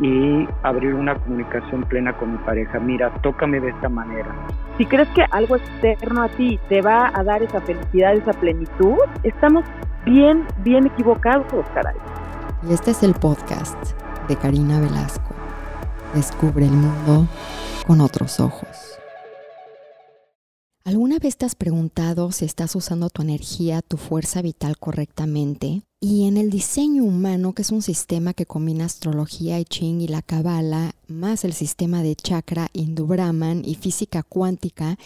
Y abrir una comunicación plena con mi pareja. Mira, tócame de esta manera. Si crees que algo externo a ti te va a dar esa felicidad, esa plenitud, estamos bien, bien equivocados, caray. Y este es el podcast de Karina Velasco. Descubre el mundo con otros ojos. ¿Alguna vez te has preguntado si estás usando tu energía, tu fuerza vital correctamente? Y en el diseño humano, que es un sistema que combina astrología, I Ching y la Kabbalah, más el sistema de chakra, Hindu Brahman y física cuántica,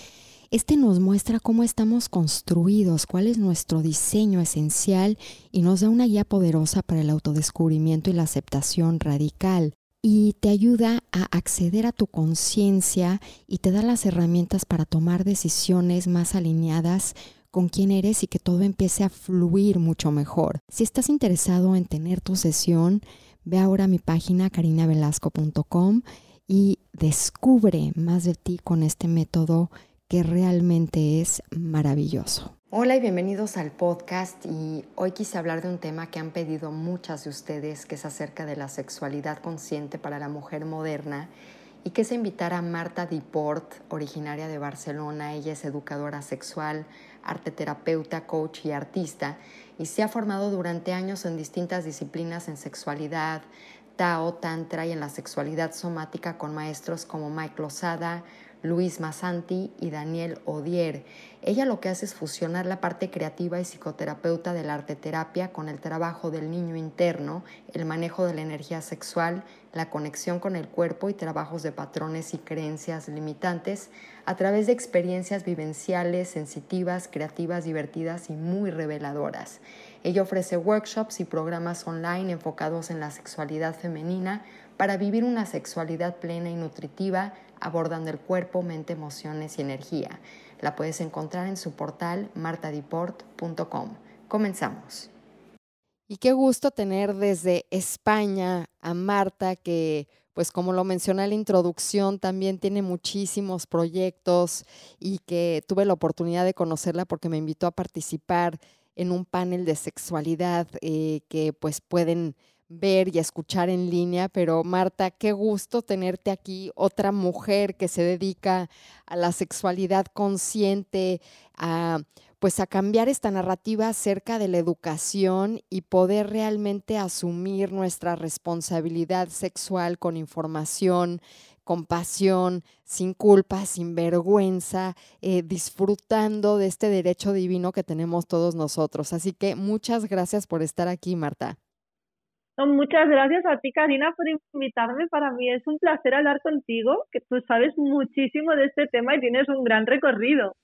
este nos muestra cómo estamos construidos, cuál es nuestro diseño esencial y nos da una guía poderosa para el autodescubrimiento y la aceptación radical y te ayuda a acceder a tu conciencia y te da las herramientas para tomar decisiones más alineadas con quién eres y que todo empiece a fluir mucho mejor. Si estás interesado en tener tu sesión, ve ahora a mi página carinavelasco.com y descubre más de ti con este método que realmente es maravilloso. Hola y bienvenidos al podcast y hoy quise hablar de un tema que han pedido muchas de ustedes que es acerca de la sexualidad consciente para la mujer moderna y que es invitar a Marta Diport, originaria de Barcelona. Ella es educadora sexual, arteterapeuta, coach y artista y se ha formado durante años en distintas disciplinas en sexualidad, Tao, Tantra y en la sexualidad somática con maestros como Mike Lozada, Luis Masanti y Daniel Odier. Ella lo que hace es fusionar la parte creativa y psicoterapeuta de la arte terapia con el trabajo del niño interno, el manejo de la energía sexual, la conexión con el cuerpo y trabajos de patrones y creencias limitantes a través de experiencias vivenciales, sensitivas, creativas, divertidas y muy reveladoras. Ella ofrece workshops y programas online enfocados en la sexualidad femenina para vivir una sexualidad plena y nutritiva abordando el cuerpo, mente, emociones y energía. La puedes encontrar en su portal martadiport.com. Comenzamos. Y qué gusto tener desde España a Marta, que pues como lo mencioné en la introducción, también tiene muchísimos proyectos y que tuve la oportunidad de conocerla porque me invitó a participar en un panel de sexualidad eh, que pues pueden ver y escuchar en línea, pero Marta, qué gusto tenerte aquí, otra mujer que se dedica a la sexualidad consciente, a pues a cambiar esta narrativa acerca de la educación y poder realmente asumir nuestra responsabilidad sexual con información, con pasión, sin culpa, sin vergüenza, eh, disfrutando de este derecho divino que tenemos todos nosotros. Así que muchas gracias por estar aquí, Marta muchas gracias a ti, Karina, por invitarme. Para mí es un placer hablar contigo, que tú sabes muchísimo de este tema y tienes un gran recorrido.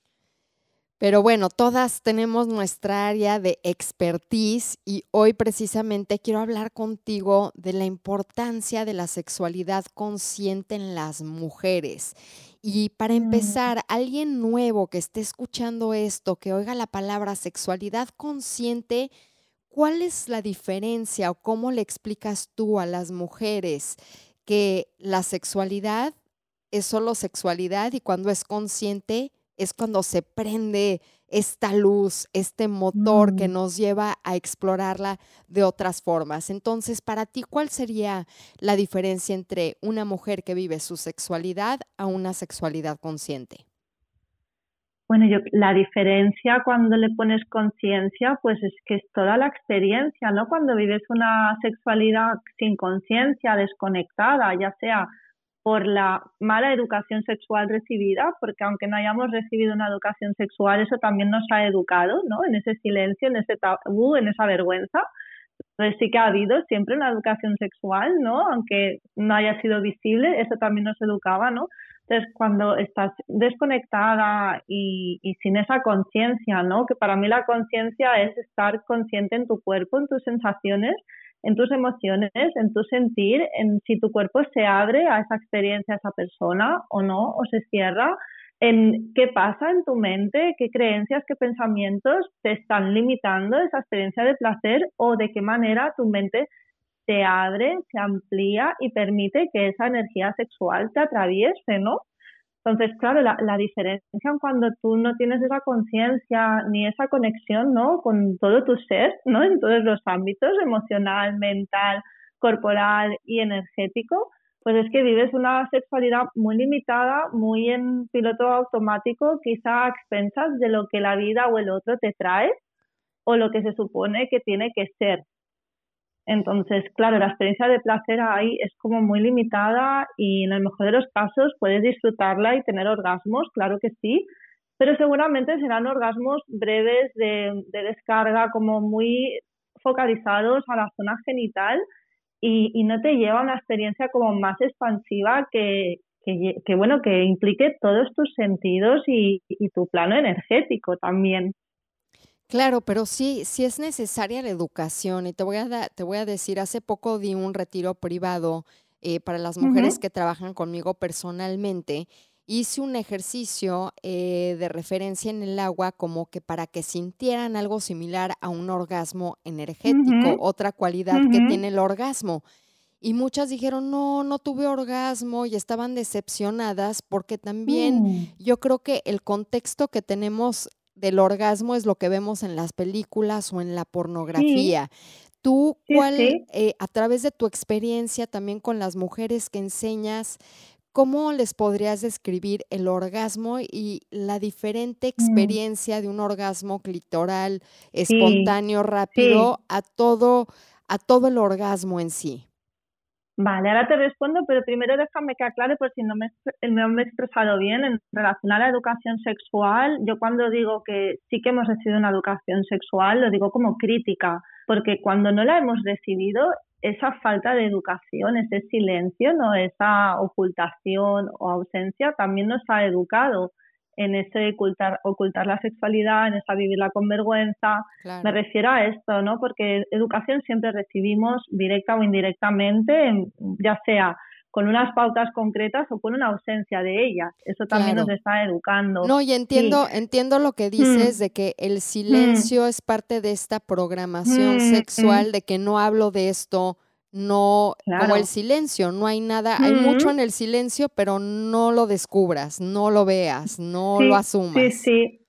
Pero bueno, todas tenemos nuestra área de expertise y hoy precisamente quiero hablar contigo de la importancia de la sexualidad consciente en las mujeres. Y para mm. empezar, alguien nuevo que esté escuchando esto, que oiga la palabra sexualidad consciente, ¿Cuál es la diferencia o cómo le explicas tú a las mujeres que la sexualidad es solo sexualidad y cuando es consciente es cuando se prende esta luz, este motor que mm. nos lleva a explorarla de otras formas. Entonces, para ti, ¿cuál sería la diferencia entre una mujer que vive su sexualidad a una sexualidad consciente? Bueno, yo, la diferencia cuando le pones conciencia, pues es que es toda la experiencia, ¿no? Cuando vives una sexualidad sin conciencia, desconectada, ya sea por la mala educación sexual recibida, porque aunque no hayamos recibido una educación sexual, eso también nos ha educado, ¿no? En ese silencio, en ese tabú, en esa vergüenza. Entonces sí que ha habido siempre una educación sexual, ¿no? Aunque no haya sido visible, eso también nos educaba, ¿no? Entonces, cuando estás desconectada y, y sin esa conciencia, ¿no? Que para mí la conciencia es estar consciente en tu cuerpo, en tus sensaciones, en tus emociones, en tu sentir, en si tu cuerpo se abre a esa experiencia, a esa persona o no, o se cierra. en qué pasa en tu mente, qué creencias, qué pensamientos te están limitando esa experiencia de placer o de qué manera tu mente se abre, se amplía y permite que esa energía sexual te atraviese, ¿no? Entonces, claro, la, la diferencia cuando tú no tienes esa conciencia ni esa conexión, ¿no? Con todo tu ser, ¿no? En todos los ámbitos, emocional, mental, corporal y energético, pues es que vives una sexualidad muy limitada, muy en piloto automático, quizá a expensas de lo que la vida o el otro te trae o lo que se supone que tiene que ser. Entonces, claro, la experiencia de placer ahí es como muy limitada y en el mejor de los casos puedes disfrutarla y tener orgasmos, claro que sí, pero seguramente serán orgasmos breves de, de descarga, como muy focalizados a la zona genital y, no te lleva a una experiencia como más expansiva que, que, bueno, que implique todos tus sentidos y, tu plano energético también. Claro, pero sí, sí es necesaria la educación. Y te voy a, te voy a decir, hace poco di un retiro privado eh, para las mujeres que trabajan conmigo personalmente hice un ejercicio eh, de referencia en el agua como que para que sintieran algo similar a un orgasmo energético, otra cualidad que tiene el orgasmo. Y muchas dijeron, no, no tuve orgasmo y estaban decepcionadas porque también mm. yo creo que el contexto que tenemos del orgasmo es lo que vemos en las películas o en la pornografía. Tú, ¿cuál, eh, a través de tu experiencia también con las mujeres que enseñas, ¿Cómo les podrías describir el orgasmo y la diferente mm. experiencia de un orgasmo clitoral espontáneo, rápido, a todo, a todo el orgasmo en sí? Vale, ahora te respondo, pero primero déjame que aclare por si no me, he expresado bien en relación a la educación sexual. Yo cuando digo que sí que hemos recibido una educación sexual, lo digo como crítica, porque cuando no la hemos recibido esa falta de educación, ese silencio, ¿no? esa ocultación o ausencia también nos ha educado en ese ocultar, ocultar la sexualidad, en esa vivirla con vergüenza. Me refiero a esto, ¿no? Porque educación siempre recibimos directa o indirectamente, ya sea con unas pautas concretas o con una ausencia de ellas. Eso también nos está educando. No, y entiendo, entiendo lo que dices mm. de que el silencio mm. es parte de esta programación mm, sexual, de que no hablo de esto, no, como el silencio, no hay nada, hay mucho en el silencio, pero no lo descubras, no lo veas, no lo asumas. Sí, sí.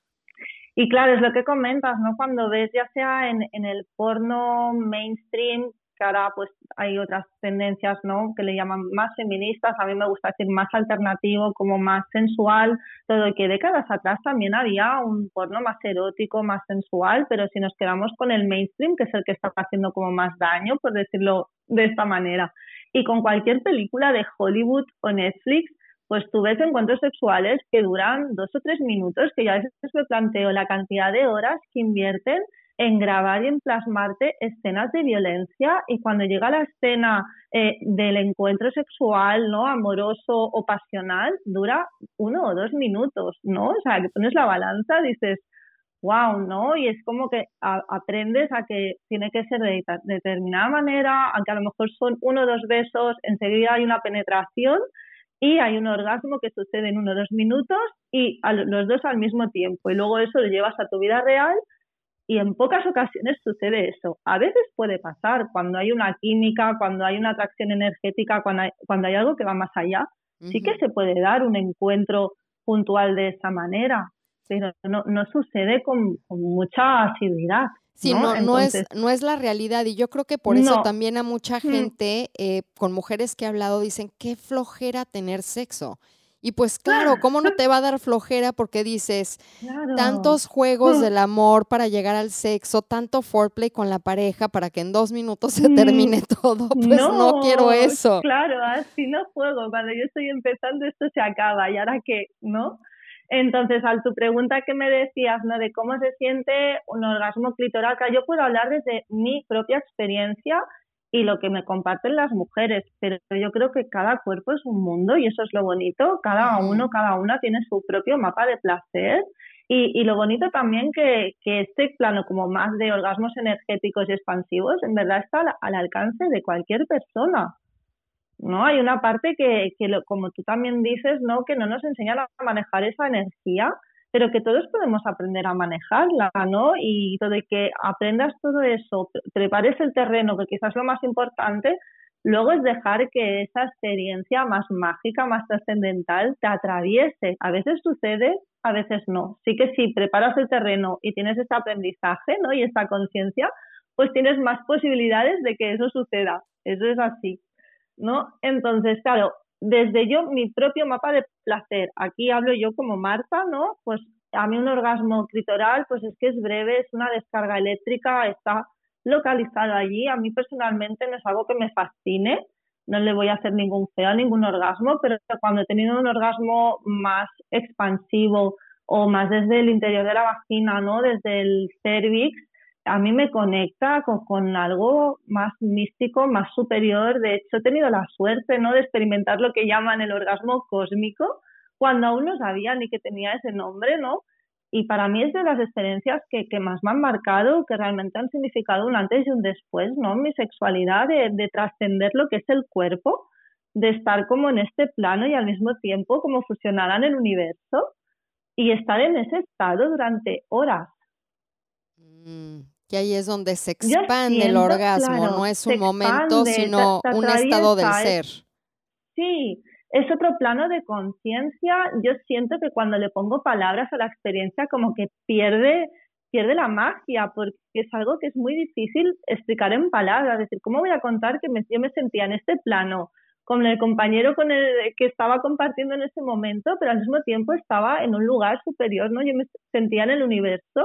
Y claro, es lo que comentas, ¿no? Cuando ves ya sea en, en el porno mainstream que ahora pues hay otras tendencias, ¿no? Que le llaman más feministas, a mí me gusta decir más alternativo, como más sensual, todo que décadas atrás también había un porno más erótico, más sensual, pero si nos quedamos con el mainstream, que es el que está haciendo como más daño, por decirlo de esta manera, y con cualquier película de Hollywood o Netflix, pues tú ves encuentros sexuales que duran dos o tres minutos, que ya a veces me planteo la cantidad de horas que invierten en grabar y en plasmarte escenas de violencia y cuando llega la escena eh, del encuentro sexual, ¿no? Amoroso o pasional, dura uno o dos minutos, ¿no? O sea, que pones la balanza, dices, wow, ¿no? Y es como que aprendes a que tiene que ser de, determinada manera, aunque a lo mejor son uno o dos besos, enseguida hay una penetración y hay un orgasmo que sucede en uno o dos minutos y los dos al mismo tiempo. Y luego eso lo llevas a tu vida real y en pocas ocasiones sucede eso. A veces puede pasar cuando hay una química, cuando hay una atracción energética, cuando hay, cuando hay algo que va más allá. Sí que se puede dar un encuentro puntual de esa manera, pero no, no sucede con, mucha asiduidad. Sí, no, no, es, no es la realidad y yo creo que por eso también a mucha mm. gente, eh, con mujeres que he hablado, dicen, qué flojera tener sexo. Y pues claro, ¿cómo no te va a dar flojera porque dices tantos juegos del amor para llegar al sexo, tanto foreplay con la pareja para que en dos minutos se mm, termine todo? Pues no, quiero eso. Claro, así no juego. Cuando yo estoy empezando esto se acaba y ahora qué, ¿no? Entonces, a tu pregunta que me decías, ¿no? De cómo se siente un orgasmo clitoral, yo puedo hablar desde mi propia experiencia y lo que me comparten las mujeres, pero yo creo que cada cuerpo es un mundo y eso es lo bonito, cada uno, cada una tiene su propio mapa de placer y, y lo bonito también que, que, este plano como más de orgasmos energéticos y expansivos en verdad está al, alcance de cualquier persona. ¿no? Hay una parte que, que como tú también dices, ¿no? Que no nos enseñan a manejar esa energía, pero que todos podemos aprender a manejarla, ¿no? Y de que aprendas todo eso, prepares el terreno, que quizás lo más importante, luego es dejar que esa experiencia más mágica, más trascendental, te atraviese. A veces sucede, a veces no. Sí que si preparas el terreno y tienes ese aprendizaje, ¿no? Y esta conciencia, pues tienes más posibilidades de que eso suceda. Eso es así. ¿no? Entonces, claro, desde yo, mi propio mapa de placer, aquí hablo yo como Marta, ¿no? Pues a mí un orgasmo clitoral, pues es que es breve, es una descarga eléctrica, está localizado allí. A mí personalmente no es algo que me fascine, no le voy a hacer ningún feo a ningún orgasmo, pero cuando he tenido un orgasmo más expansivo o más desde el interior de la vagina, ¿no? Desde el cervix, a mí me conecta con, algo más místico, más superior. De hecho, he tenido la suerte ¿no? de experimentar lo que llaman el orgasmo cósmico, cuando aún no sabía ni que tenía ese nombre, ¿no? Y para mí es de las experiencias que, más me han marcado, que realmente han significado un antes y un después, ¿no? Mi sexualidad, de, de trascender lo que es el cuerpo, de estar como en este plano y al mismo tiempo como fusionada en el universo y estar en ese estado durante horas. Mm. Que ahí es donde se expande el orgasmo, no es un momento, sino un estado del ser. Sí, es otro plano de conciencia. Yo siento que cuando le pongo palabras a la experiencia, como que pierde, pierde la magia, porque es algo que es muy difícil explicar en palabras. Es decir, ¿cómo voy a contar que me, yo me sentía en este plano? con el compañero con el que estaba compartiendo en ese momento, pero al mismo tiempo estaba en un lugar superior, ¿no? Yo me sentía en el universo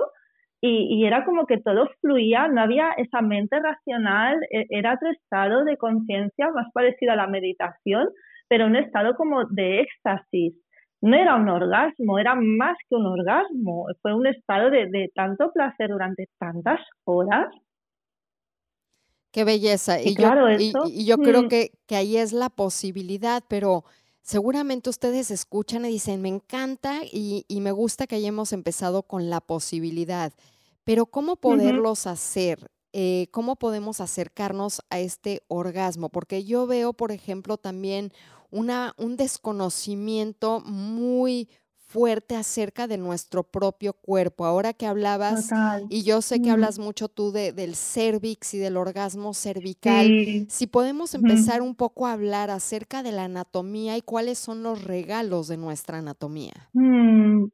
y, era como que todo fluía, no había esa mente racional, e, era otro estado de conciencia más parecido a la meditación, pero un estado como de éxtasis. No era un orgasmo, era más que un orgasmo, fue un estado de, tanto placer durante tantas horas. Qué belleza. Y, yo, y, yo creo mm. que, que ahí es la posibilidad, pero seguramente ustedes escuchan y dicen, me encanta y, me gusta que hayamos empezado con la posibilidad, pero ¿cómo poderlos hacer? Eh, ¿Cómo podemos acercarnos a este orgasmo? Porque yo veo, por ejemplo, también una, un desconocimiento muy fuerte acerca de nuestro propio cuerpo. Ahora que hablabas, y yo sé que hablas mucho tú de, del cervix y del orgasmo cervical, si podemos empezar un poco a hablar acerca de la anatomía y cuáles son los regalos de nuestra anatomía. Mm,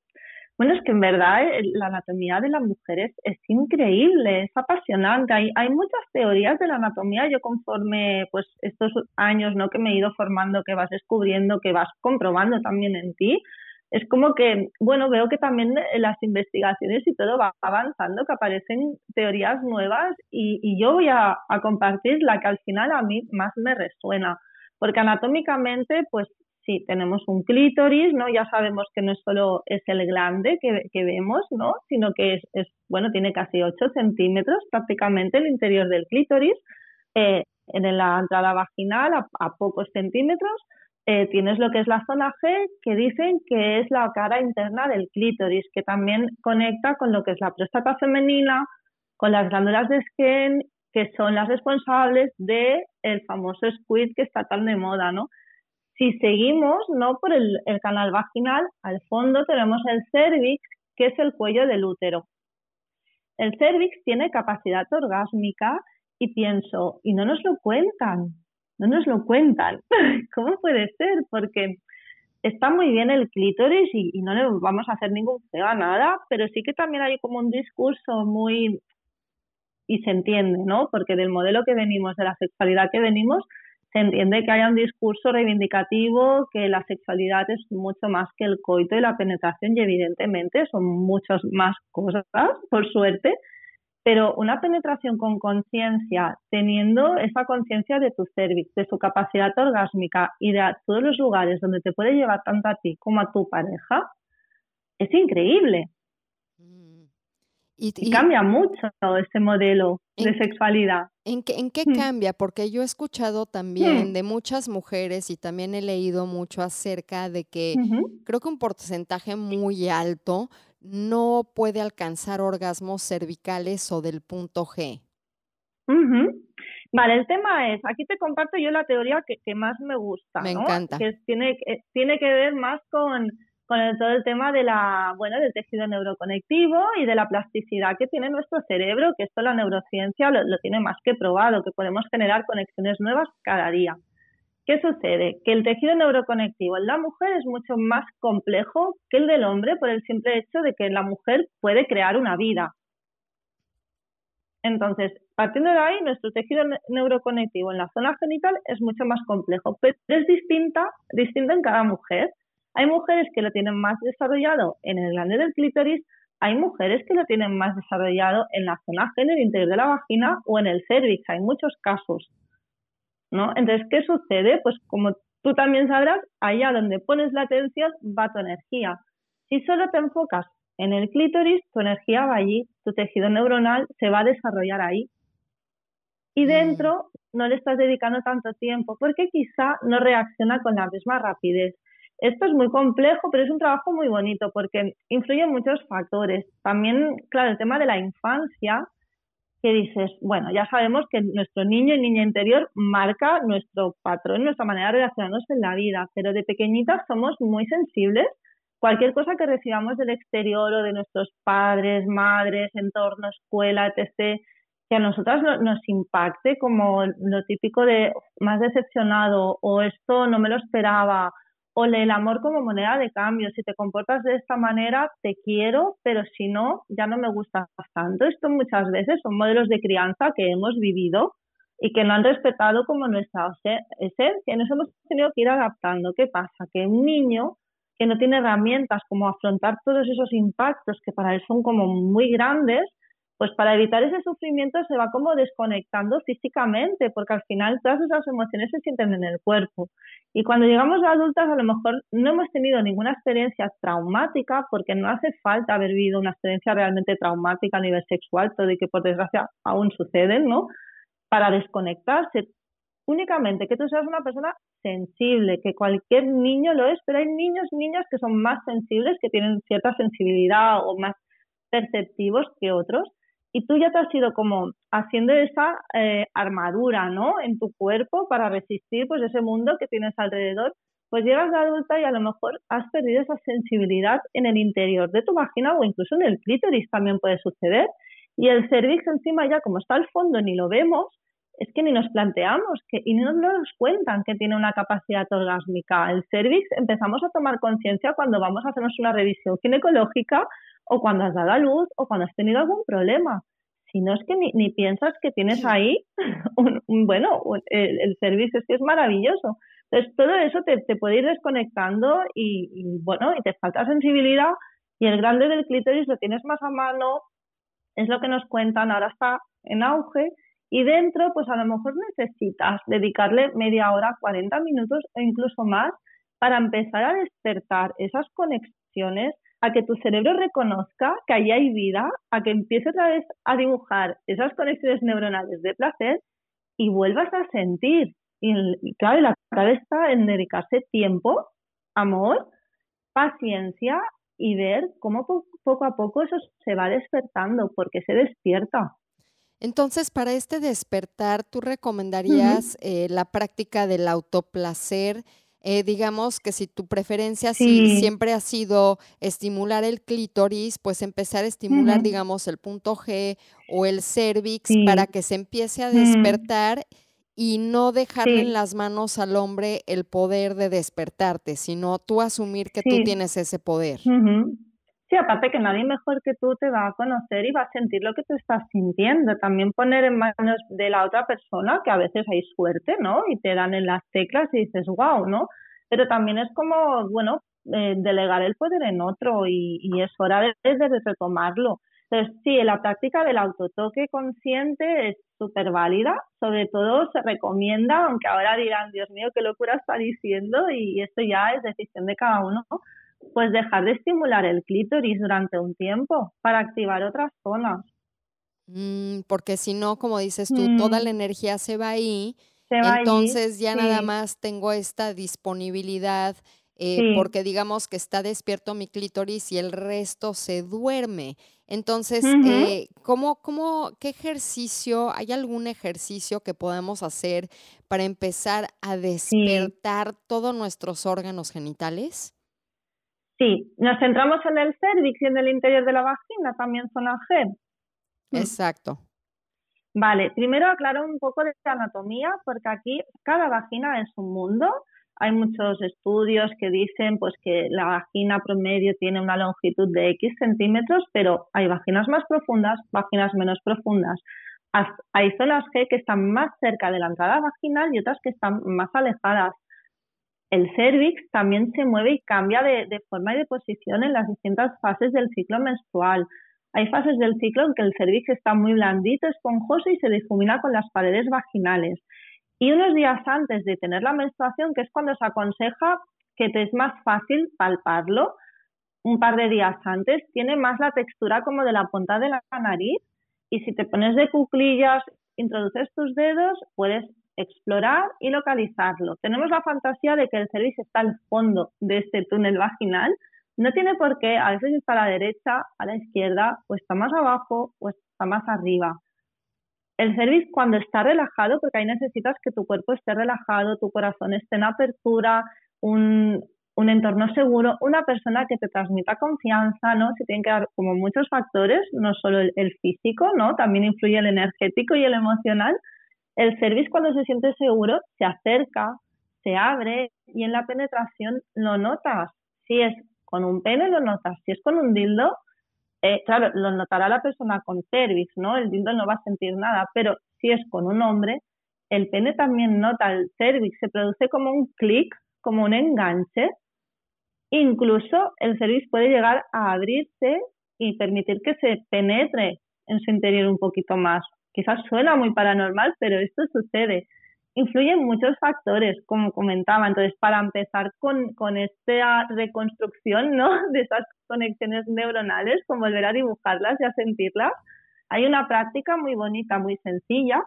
bueno, es que en verdad eh, la anatomía de las mujeres es increíble, es apasionante. Hay, hay muchas teorías de la anatomía. Yo conforme pues estos años ¿no? que me he ido formando, que vas descubriendo, que vas comprobando también en ti, es como que, bueno, veo que también las investigaciones y todo va avanzando, que aparecen teorías nuevas y, yo voy a, a, compartir la que al final a mí más me resuena, porque anatómicamente, pues sí, tenemos un clítoris, ¿no? Ya sabemos que no solo es el glande que, vemos, ¿no? Sino que es, es, bueno, tiene casi 8 centímetros prácticamente el interior del clítoris, eh, en la entrada vaginal a pocos centímetros, eh, tienes lo que es la zona G, que dicen que es la cara interna del clítoris, que también conecta con lo que es la próstata femenina, con las glándulas de Skene, que son las responsables del el famoso squid que está tan de moda, ¿no? Si seguimos, ¿no? Por el, el canal vaginal, al fondo tenemos el cervix, que es el cuello del útero. El cervix tiene capacidad orgásmica y pienso, y no nos lo cuentan, no nos lo cuentan. ¿Cómo puede ser? Porque está muy bien el clítoris y, no le vamos a hacer ningún feo a nada, pero sí que también hay como un discurso muy y se entiende, ¿no? Porque del modelo que venimos, de la sexualidad que venimos, se entiende que haya un discurso reivindicativo, que la sexualidad es mucho más que el coito y la penetración y evidentemente son muchas más cosas, por suerte, pero una penetración con conciencia, teniendo esa conciencia de tu cervix, de su capacidad orgásmica y de todos los lugares donde te puede llevar tanto a ti como a tu pareja, es increíble. Mm. Y, cambia mucho todo ese modelo de sexualidad. ¿En qué, en qué mm. cambia? Porque yo he escuchado también mm. de muchas mujeres y también he leído mucho acerca de que creo que un porcentaje muy alto no puede alcanzar orgasmos cervicales o del punto G. Vale, el tema es, aquí te comparto yo la teoría que, que más me gusta, Me ¿no? encanta. Que tiene, tiene que ver más con, con el, todo el tema de la, bueno, del tejido neuroconectivo y de la plasticidad que tiene nuestro cerebro, que esto la neurociencia lo, lo tiene más que probado, que podemos generar conexiones nuevas cada día. ¿Qué sucede? Que el tejido neuroconectivo en la mujer es mucho más complejo que el del hombre por el simple hecho de que la mujer puede crear una vida. Entonces, partiendo de ahí, nuestro tejido neuroconectivo en la zona genital es mucho más complejo, pero es distinta, distinto en cada mujer. Hay mujeres que lo tienen más desarrollado en el glande del clítoris, hay mujeres que lo tienen más desarrollado en la zona género interior de la vagina o en el cervix, hay muchos casos. ¿No? Entonces, ¿qué sucede? Pues como tú también sabrás, allá donde pones la atención va tu energía. Si solo te enfocas en el clítoris, tu energía va allí, tu tejido neuronal se va a desarrollar ahí. Y dentro no le estás dedicando tanto tiempo porque quizá no reacciona con la misma rapidez. Esto es muy complejo, pero es un trabajo muy bonito porque influyen muchos factores. También, claro, el tema de la infancia, que dices, bueno, ya sabemos que nuestro niño y niña interior marca nuestro patrón, nuestra manera de relacionarnos en la vida, pero de pequeñitas somos muy sensibles. Cualquier cosa que recibamos del exterior o de nuestros padres, madres, entorno, escuela, etc., que a nosotras no, nos impacte como lo típico de más decepcionado o esto no me lo esperaba o el amor como moneda de cambio. Si te comportas de esta manera, te quiero, pero si no, ya no me gustas tanto. Esto muchas veces son modelos de crianza que hemos vivido y que no han respetado como nuestra esencia. Y nos hemos tenido que ir adaptando. ¿Qué pasa? Que un niño que no tiene herramientas como afrontar todos esos impactos que para él son como muy grandes, pues para evitar ese sufrimiento se va como desconectando físicamente, porque al final todas esas emociones se sienten en el cuerpo. Y cuando llegamos a adultas a lo mejor no hemos tenido ninguna experiencia traumática, porque no hace falta haber vivido una experiencia realmente traumática a nivel sexual, todo y que por desgracia aún suceden, ¿no? Para desconectarse. Únicamente que tú seas una persona sensible, que cualquier niño lo es, pero hay niños niñas que son más sensibles, que tienen cierta sensibilidad o más perceptivos que otros y tú ya te has ido como haciendo esa eh, armadura, ¿no? En tu cuerpo para resistir pues ese mundo que tienes alrededor. Pues llegas de adulta y a lo mejor has perdido esa sensibilidad en el interior de tu vagina o incluso en el clítoris también puede suceder. Y el cervix encima ya como está al fondo ni lo vemos, es que ni nos planteamos que, y no nos cuentan que tiene una capacidad orgásmica. El cervix empezamos a tomar conciencia cuando vamos a hacernos una revisión ginecológica o cuando has dado a luz o cuando has tenido algún problema. Si no es que ni, ni piensas que tienes ahí, un, un, bueno, el, el, servicio es que es maravilloso. Entonces, todo eso te, te puede ir desconectando y, y, bueno, y te falta sensibilidad y el grande del clítoris lo tienes más a mano, es lo que nos cuentan, ahora está en auge y dentro, pues a lo mejor necesitas dedicarle media hora, 40 minutos o incluso más para empezar a despertar esas conexiones a que tu cerebro reconozca que ahí hay vida, a que empiece otra vez a dibujar esas conexiones neuronales de placer y vuelvas a sentir. Y, claro, la clave está en dedicarse tiempo, amor, paciencia y ver cómo po poco a poco eso se va despertando, porque se despierta. Entonces, para este despertar, ¿tú recomendarías uh -huh. eh, la práctica del autoplacer? Eh, digamos que si tu preferencia sí. si siempre ha sido estimular el clítoris, pues empezar a estimular, uh -huh. digamos, el punto G o el cervix sí. para que se empiece a despertar uh -huh. y no dejarle en las manos al hombre el poder de despertarte, sino tú asumir que tú tienes ese poder. Sí, aparte que nadie mejor que tú te va a conocer y va a sentir lo que tú estás sintiendo. También poner en manos de la otra persona, que a veces hay suerte, ¿no? Y te dan en las teclas y dices, wow, ¿no? Pero también es como, bueno, eh, delegar el poder en otro y, y es hora de, retomarlo. Entonces, sí, la práctica del autotoque consciente es súper válida. Sobre todo se recomienda, aunque ahora dirán, Dios mío, qué locura está diciendo y esto ya es decisión de cada uno, ¿no? Pues dejar de estimular el clítoris durante un tiempo para activar otras zonas. Mm, porque si no, como dices tú, mm. toda la energía se va ahí, se va entonces ya sí. nada más tengo esta disponibilidad eh, porque digamos que está despierto mi clítoris y el resto se duerme. Entonces, eh, ¿cómo, cómo, qué ejercicio, hay algún ejercicio que podemos hacer para empezar a despertar todos nuestros órganos genitales? Sí, nos centramos en el cervix y en el interior de la vagina, también zona G. Mm. Exacto. Vale, primero aclaro un poco de anatomía, porque aquí cada vagina es un mundo. Hay muchos estudios que dicen pues que la vagina promedio tiene una longitud de X centímetros, pero hay vaginas más profundas, vaginas menos profundas. Hay zonas G que están más cerca de la entrada vaginal y otras que están más alejadas. El cervix también se mueve y cambia de, forma y de posición en las distintas fases del ciclo menstrual. Hay fases del ciclo en que el cervix está muy blandito, esponjoso y se difumina con las paredes vaginales. Y unos días antes de tener la menstruación, que es cuando se aconseja que te es más fácil palparlo, un par de días antes, tiene más la textura como de la punta de la nariz y si te pones de cuclillas, introduces tus dedos, puedes explorar y localizarlo. Tenemos la fantasía de que el cervix está al fondo de este túnel vaginal. No tiene por qué, a veces está a la derecha, a la izquierda, o está más abajo o está más arriba. El cervix cuando está relajado, porque ahí necesitas que tu cuerpo esté relajado, tu corazón esté en apertura, un, entorno seguro, una persona que te transmita confianza, ¿no? Se tienen que dar como muchos factores, no solo el físico, ¿no? También influye el energético y el emocional. El cervix cuando se siente seguro se acerca, se abre y en la penetración lo notas. Si es con un pene lo notas, si es con un dildo eh, claro, lo notará la persona con cervix, ¿no? El dildo no va a sentir nada, pero si es con un hombre, el pene también nota el cervix, se produce como un clic, como un enganche. Incluso el cervix puede llegar a abrirse y permitir que se penetre en su interior un poquito más. Quizás suena muy paranormal, pero esto sucede influyen muchos factores, como comentaba. Entonces, para empezar con, con esta reconstrucción ¿no? de esas conexiones neuronales, con volver a dibujarlas y a sentirlas, hay una práctica muy bonita, muy sencilla,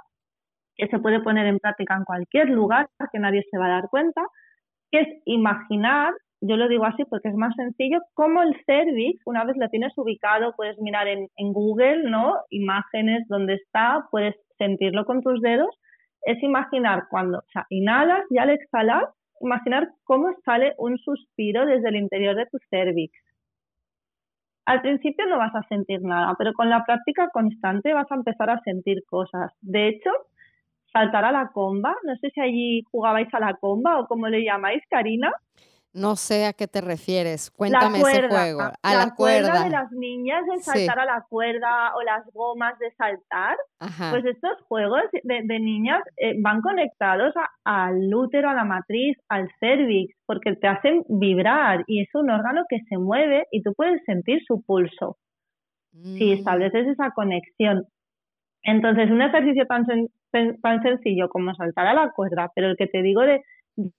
que se puede poner en práctica en cualquier lugar, que nadie se va a dar cuenta, que es imaginar, yo lo digo así porque es más sencillo, cómo el cervix, una vez lo tienes ubicado, puedes mirar en, en Google, ¿no? Imágenes donde está, puedes sentirlo con tus dedos, es imaginar cuando, o sea, inhalas y al exhalar, imaginar cómo sale un suspiro desde el interior de tu cervix. Al principio no vas a sentir nada, pero con la práctica constante vas a empezar a sentir cosas. De hecho, saltar a la comba, no sé si allí jugabais a la comba o como le llamáis, Karina. No sé a qué te refieres. Cuéntame ese juego. A la, cuerda. de las niñas, el saltar a la cuerda o las gomas de saltar. Pues estos juegos de, niñas eh, van conectados al útero, a la matriz, al cervix, porque te hacen vibrar y es un órgano que se mueve y tú puedes sentir su pulso. Si mm. estableces esa conexión. Entonces, un ejercicio tan, tan sencillo como saltar a la cuerda, pero el que te digo de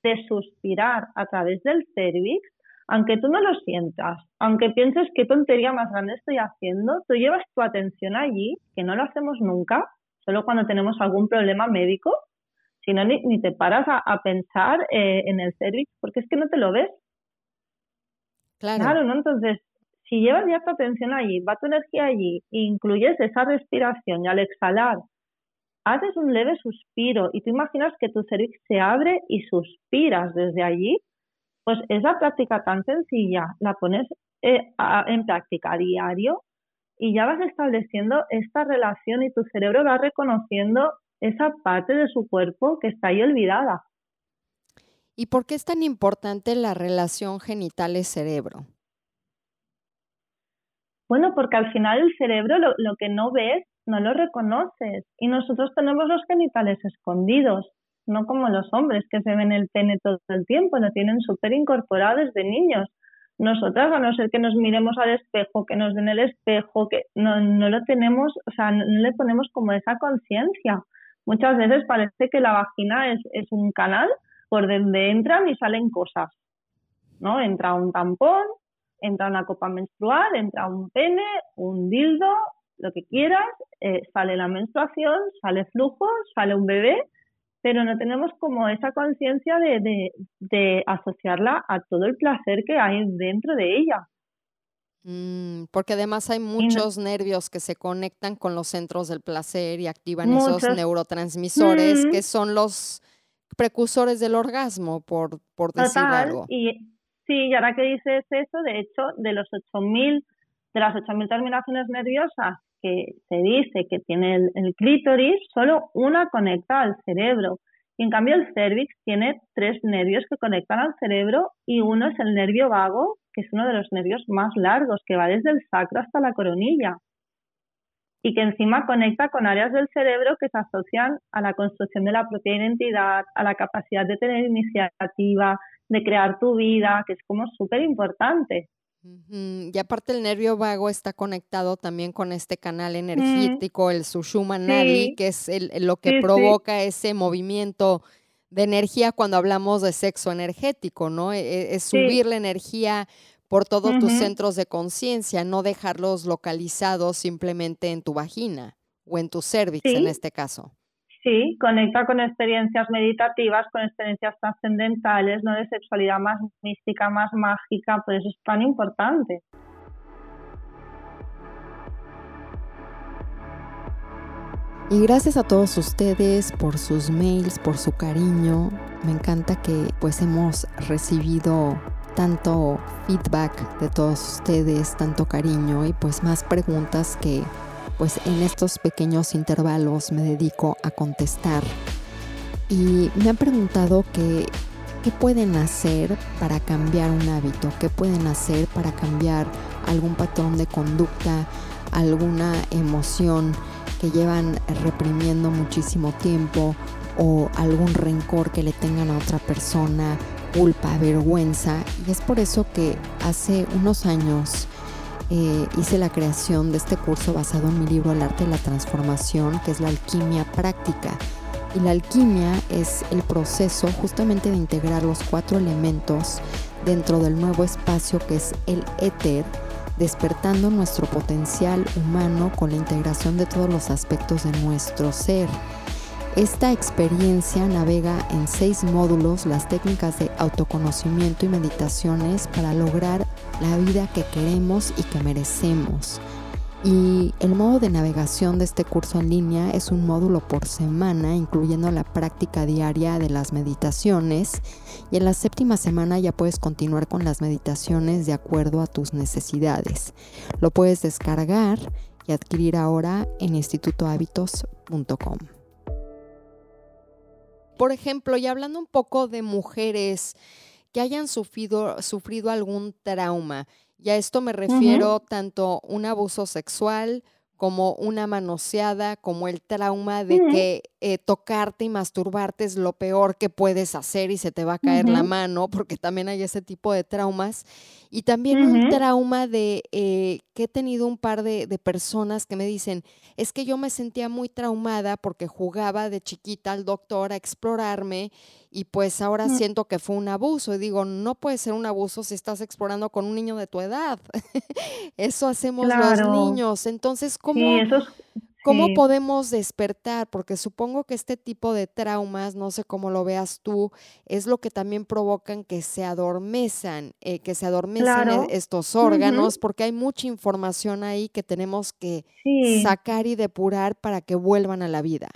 de suspirar a través del cervix, aunque tú no lo sientas, aunque pienses qué tontería más grande estoy haciendo, tú llevas tu atención allí, que no lo hacemos nunca, solo cuando tenemos algún problema médico, si no, ni, te paras a, pensar eh, en el cervix, porque es que no te lo ves. Claro. claro, ¿no? Entonces, si llevas ya tu atención allí, va tu energía allí, incluyes esa respiración y al exhalar haces un leve suspiro y tú imaginas que tu cervix se abre y suspiras desde allí, pues esa práctica tan sencilla la pones eh, en práctica a diario y ya vas estableciendo esta relación y tu cerebro va reconociendo esa parte de su cuerpo que está ahí olvidada. ¿Y por qué es tan importante la relación genitales-cerebro? Bueno, porque al final el cerebro lo, lo que no ves no lo reconoces. Y nosotros tenemos los genitales escondidos, no como los hombres que se ven el pene todo el tiempo, lo tienen súper incorporado desde niños. Nosotras, a no ser que nos miremos al espejo, que nos den el espejo, que no, no lo tenemos, o sea, no, le ponemos como esa conciencia. Muchas veces parece que la vagina es, es un canal por donde entran y salen cosas. ¿no? Entra un tampón, entra una copa menstrual, entra un pene, un dildo, lo que quieras, eh, sale la menstruación, sale flujo, sale un bebé pero no tenemos como esa conciencia de, de, asociarla a todo el placer que hay dentro de ella. Mm, porque además hay muchos nervios que se conectan con los centros del placer y activan esos neurotransmisores que son los precursores del orgasmo, por, por decir algo. Y, sí, y ahora que dices eso, de hecho, de los 8000, de las 8000 terminaciones nerviosas que se dice que tiene el, clítoris, solo una conecta al cerebro. Y en cambio el cervix tiene tres nervios que conectan al cerebro y uno es el nervio vago, que es uno de los nervios más largos, que va desde el sacro hasta la coronilla y que encima conecta con áreas del cerebro que se asocian a la construcción de la propia identidad, a la capacidad de tener iniciativa, de crear tu vida, que es como súper importante. Y aparte el nervio vago está conectado también con este canal energético, el Sushuma Nadi, que es lo que provoca ese movimiento de energía cuando hablamos de sexo energético, ¿no? E, e, es, subir la energía por todos tus centros de conciencia, no dejarlos localizados simplemente en tu vagina o en tu cervix en este caso. Sí, conecta con experiencias meditativas, con experiencias trascendentales, no de sexualidad más mística, más mágica, por eso es tan importante. Y gracias a todos ustedes por sus mails, por su cariño. Me encanta que pues hemos recibido tanto feedback de todos ustedes, tanto cariño y pues más preguntas que pues en estos pequeños intervalos me dedico a contestar. Y me han preguntado que, qué pueden hacer para cambiar un hábito, qué pueden hacer para cambiar algún patrón de conducta, alguna emoción que llevan reprimiendo muchísimo tiempo o algún rencor que le tengan a otra persona, culpa, vergüenza. Y es por eso que hace unos años eh, hice la creación de este curso basado en mi libro El arte de la transformación, que es la alquimia práctica. Y la alquimia es el proceso justamente de integrar los cuatro elementos dentro del nuevo espacio que es el éter, despertando nuestro potencial humano con la integración de todos los aspectos de nuestro ser. Esta experiencia navega en seis módulos las técnicas de autoconocimiento y meditaciones para lograr la vida que queremos y que merecemos. Y el modo de navegación de este curso en línea es un módulo por semana, incluyendo la práctica diaria de las meditaciones. Y en la séptima semana ya puedes continuar con las meditaciones de acuerdo a tus necesidades. Lo puedes descargar y adquirir ahora en institutohábitos.com. Por ejemplo, y hablando un poco de mujeres que hayan sufrido, sufrido algún trauma, y a esto me refiero tanto un abuso sexual como una manoseada, como el trauma de que eh, tocarte y masturbarte es lo peor que puedes hacer y se te va a caer la mano, porque también hay ese tipo de traumas. Y también un trauma de eh, que he tenido un par de, personas que me dicen, es que yo me sentía muy traumada porque jugaba de chiquita al doctor a explorarme y pues ahora siento que fue un abuso. Y digo, no puede ser un abuso si estás explorando con un niño de tu edad. eso hacemos los niños. Entonces, ¿cómo, ¿Cómo podemos despertar? Porque supongo que este tipo de traumas, no sé cómo lo veas tú, es lo que también provocan que se adormezan, eh, que se adormezan e, estos órganos, porque hay mucha información ahí que tenemos que sacar y depurar para que vuelvan a la vida.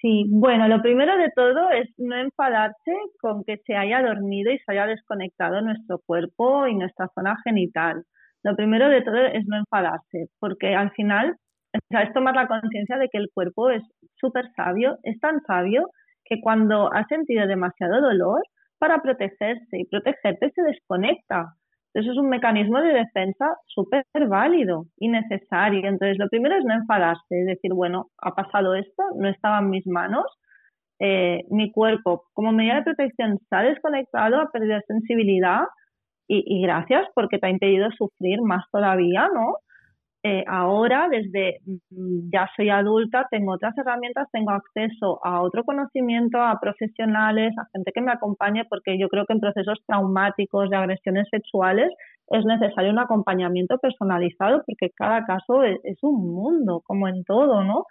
Sí, bueno, lo primero de todo es no enfadarse con que se haya dormido y se haya desconectado nuestro cuerpo y nuestra zona genital. Lo primero de todo es no enfadarse, porque al final o sea, es tomar la conciencia de que el cuerpo es súper sabio, es tan sabio que cuando ha sentido demasiado dolor, para protegerse y protegerte se desconecta. Eso es un mecanismo de defensa súper válido y necesario. Entonces, lo primero es no enfadarse, es decir, bueno, ha pasado esto, no estaba en mis manos, eh, mi cuerpo como medida de protección se ha desconectado, ha perdido sensibilidad y, y gracias porque te ha impedido sufrir más todavía, ¿no? Eh, ahora, desde mm, ya soy adulta, tengo otras herramientas, tengo acceso a otro conocimiento, a profesionales, a gente que me acompañe, porque yo creo que en procesos traumáticos de agresiones sexuales es necesario un acompañamiento personalizado, porque cada caso es, es un mundo, como en todo, ¿no?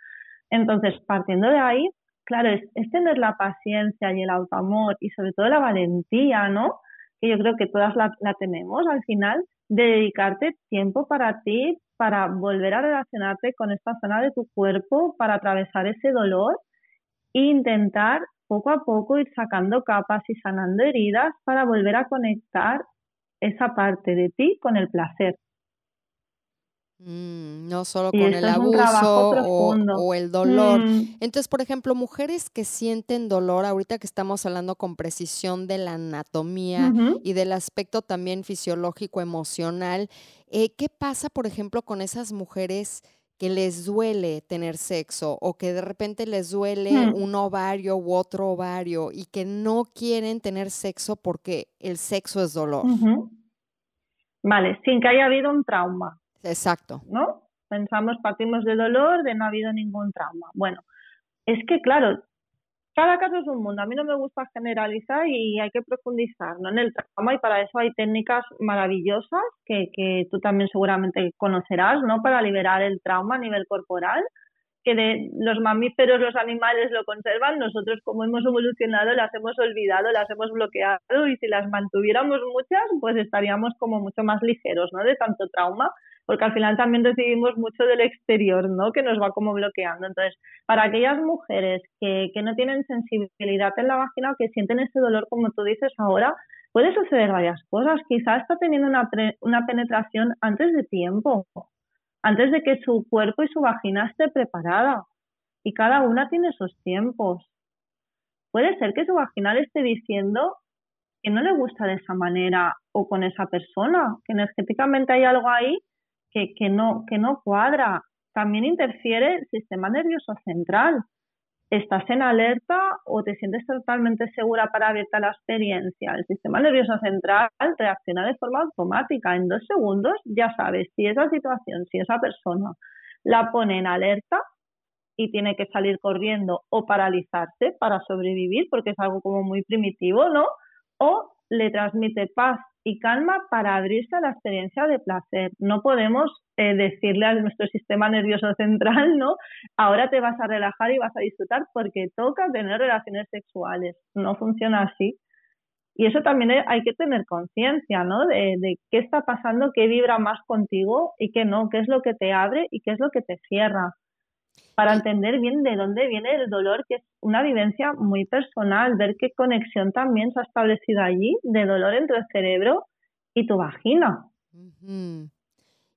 Entonces, partiendo de ahí, claro, es, tener la paciencia y el autoamor y sobre todo la valentía, ¿no? Que yo creo que todas la, la tenemos al final, de dedicarte tiempo para ti, para volver a relacionarte con esta zona de tu cuerpo, para atravesar ese dolor e intentar poco a poco ir sacando capas y sanando heridas para volver a conectar esa parte de ti con el placer. Mm, no solo con el abuso o, el dolor. Mm. Entonces, por ejemplo, mujeres que sienten dolor, ahorita que estamos hablando con precisión de la anatomía y del aspecto también fisiológico, emocional, eh, ¿qué pasa, por ejemplo, con esas mujeres que les duele tener sexo o que de repente les duele hmm. un ovario u otro ovario y que no quieren tener sexo porque el sexo es dolor. Vale, sin que haya habido un trauma. Exacto. ¿No? Pensamos, partimos de dolor, de no ha habido ningún trauma. Bueno, es que claro, cada caso es un mundo. A mí no me gusta generalizar y hay que profundizar ¿no? en el trauma y para eso hay técnicas maravillosas que, que tú también seguramente conocerás, ¿no? Para liberar el trauma a nivel corporal, que de los mamíferos, los animales lo conservan, nosotros como hemos evolucionado las hemos olvidado, las hemos bloqueado y si las mantuviéramos muchas, pues estaríamos como mucho más ligeros, ¿no? De tanto trauma porque al final también recibimos mucho del exterior, ¿no? Que nos va como bloqueando. Entonces, para aquellas mujeres que, que no tienen sensibilidad en la vagina o que sienten ese dolor, como tú dices ahora, puede suceder varias cosas. Quizás está teniendo una, una penetración antes de tiempo, antes de que su cuerpo y su vagina esté preparada. Y cada una tiene sus tiempos. Puede ser que su vagina esté diciendo que no le gusta de esa manera o con esa persona, que energéticamente hay algo ahí que, no, que no cuadra. También interfiere el sistema nervioso central. Estás en alerta o te sientes totalmente segura para abierta la experiencia. El sistema nervioso central reacciona de forma automática. En dos segundos ya sabes si esa situación, si esa persona la pone en alerta y tiene que salir corriendo o paralizarse para sobrevivir, porque es algo como muy primitivo, ¿no? O le transmite paz y calma para abrirse a la experiencia de placer. No podemos eh, decirle a nuestro sistema nervioso central, ¿no? Ahora te vas a relajar y vas a disfrutar porque toca tener relaciones sexuales. No funciona así. Y eso también hay que tener conciencia, ¿no? De, de qué está pasando, qué vibra más contigo y qué no, qué es lo que te abre y qué es lo que te cierra para entender bien de dónde viene el dolor, que es una vivencia muy personal, ver qué conexión también se ha establecido allí de dolor entre el cerebro y tu vagina.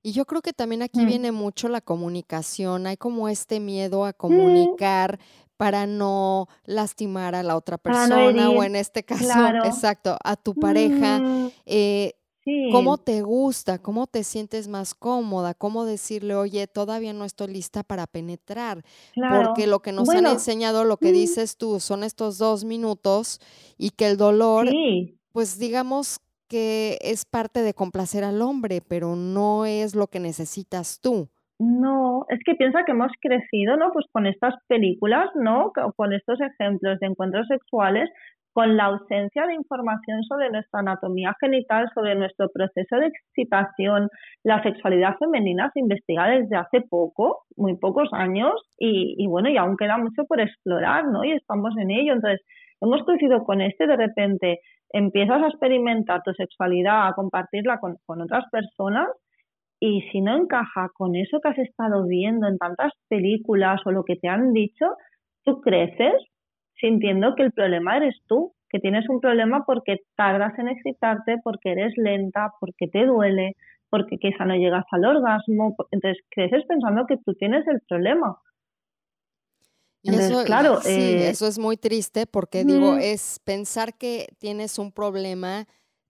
Y yo creo que también aquí mm. viene mucho la comunicación, hay como este miedo a comunicar. para no lastimar a la otra persona o en este caso, exacto, a tu pareja. Eh, ¿Cómo te gusta? ¿Cómo te sientes más cómoda? ¿Cómo decirle, oye, todavía no estoy lista para penetrar? Porque lo que nos han enseñado, lo que dices tú, son estos dos minutos y que el dolor, pues digamos que es parte de complacer al hombre, pero no es lo que necesitas tú. No, es que piensa que hemos crecido, ¿no? Pues con estas películas, ¿no? Con estos ejemplos de encuentros sexuales, con la ausencia de información sobre nuestra anatomía genital, sobre nuestro proceso de excitación, la sexualidad femenina se investiga desde hace poco, muy pocos años, y, bueno, y aún queda mucho por explorar, ¿no? Y estamos en ello. Entonces, hemos crecido con este, de repente empiezas a experimentar tu sexualidad, a compartirla con, con otras personas, y si no encaja con eso que has estado viendo en tantas películas o lo que te han dicho, tú creces sintiendo que el problema eres tú, que tienes un problema porque tardas en excitarte, porque eres lenta, porque te duele, porque quizá no llegas al orgasmo. Entonces creces pensando que tú tienes el problema. eso, claro, sí, eh, eso es muy triste porque digo, es pensar que tienes un problema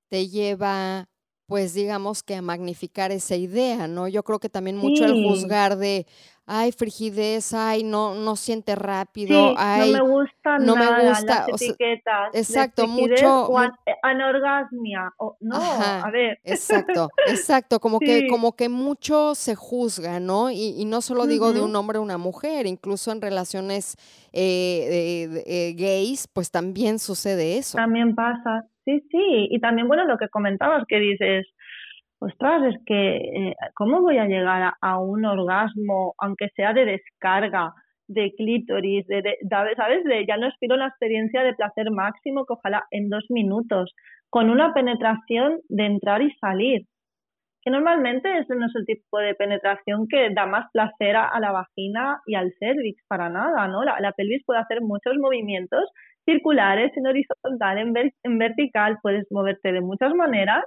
te lleva pues digamos que a magnificar esa idea, ¿no? Yo creo que también mucho el juzgar de, ay, frigidez, ay, no, no siente rápido, ay, no me gusta no me gusta, las etiquetas. exacto, mucho. O anorgasmia, o, no, a ver. Exacto, exacto, como que, como que mucho se juzga, ¿no? Y, y no solo digo de un hombre o una mujer, incluso en relaciones eh, eh, gays, pues también sucede eso. También pasa, Sí, sí, y también, bueno, lo que comentabas, que dices, ostras, es que, eh, ¿cómo voy a llegar a, un orgasmo, aunque sea de descarga, de clítoris, de, ¿sabes? De, ya no espero una experiencia de placer máximo que ojalá en dos minutos, con una penetración de entrar y salir, que normalmente ese no es el tipo de penetración que da más placer a, la vagina y al cervix, para nada, ¿no? La, pelvis puede hacer muchos movimientos circulares, en horizontal, en, en vertical, puedes moverte de muchas maneras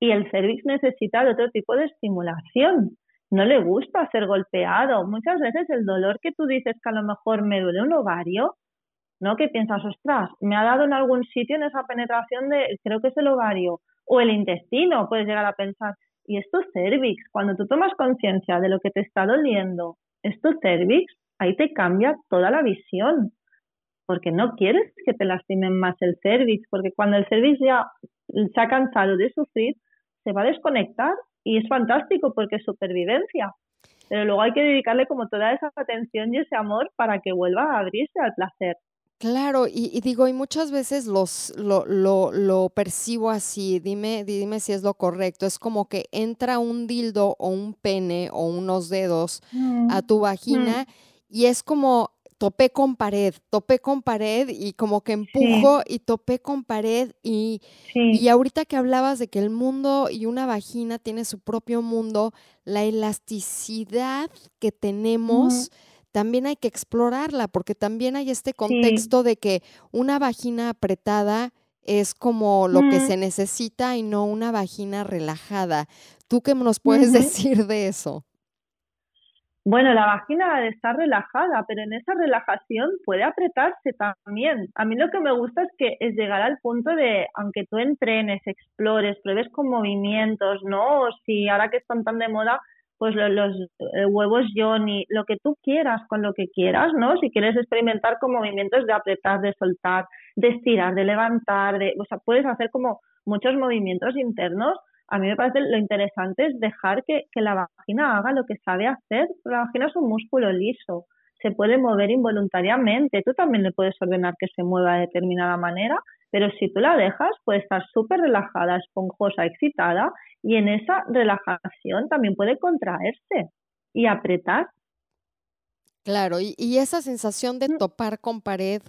y el cervix necesita de otro tipo de estimulación. No le gusta ser golpeado. Muchas veces el dolor que tú dices que a lo mejor me duele un ovario, ¿no? Que piensas, ostras, me ha dado en algún sitio en esa penetración de, creo que es el ovario, o el intestino, puedes llegar a pensar, y es cervix. Cuando tú tomas conciencia de lo que te está doliendo, es cervix, ahí te cambia toda la visión. Porque no quieres que te lastimen más el cervix, porque cuando el cervix ya se ha cansado de sufrir, se va a desconectar y es fantástico porque es supervivencia. Pero luego hay que dedicarle como toda esa atención y ese amor para que vuelva a abrirse al placer. Claro, y, digo, y muchas veces los, lo, lo, lo, percibo así, dime, dime si es lo correcto, es como que entra un dildo o un pene o unos dedos mm, a tu vagina mm. y es como topé con pared, topé con pared y como que empujo y topé con pared y, y ahorita que hablabas de que el mundo y una vagina tiene su propio mundo, la elasticidad que tenemos también hay que explorarla, porque también hay este contexto de que una vagina apretada es como lo que se necesita y no una vagina relajada. ¿Tú qué nos puedes decir de eso? Bueno, la vagina debe estar relajada, pero en esa relajación puede apretarse también. A mí lo que me gusta es que es llegar al punto de, aunque tú entrenes, explores, pruebes con movimientos, ¿no? O si ahora que están tan de moda, pues los, eh, huevos Johnny, lo que tú quieras con lo que quieras, ¿no? Si quieres experimentar con movimientos de apretar, de soltar, de estirar, de levantar, de, o sea, puedes hacer como muchos movimientos internos. A mí me parece lo interesante es dejar que, que la vagina haga lo que sabe hacer. La vagina es un músculo liso, se puede mover involuntariamente. Tú también le puedes ordenar que se mueva de determinada manera, pero si tú la dejas, puede estar súper relajada, esponjosa, excitada y en esa relajación también puede contraerse y apretar. Claro, y, esa sensación de mm. topar con pared,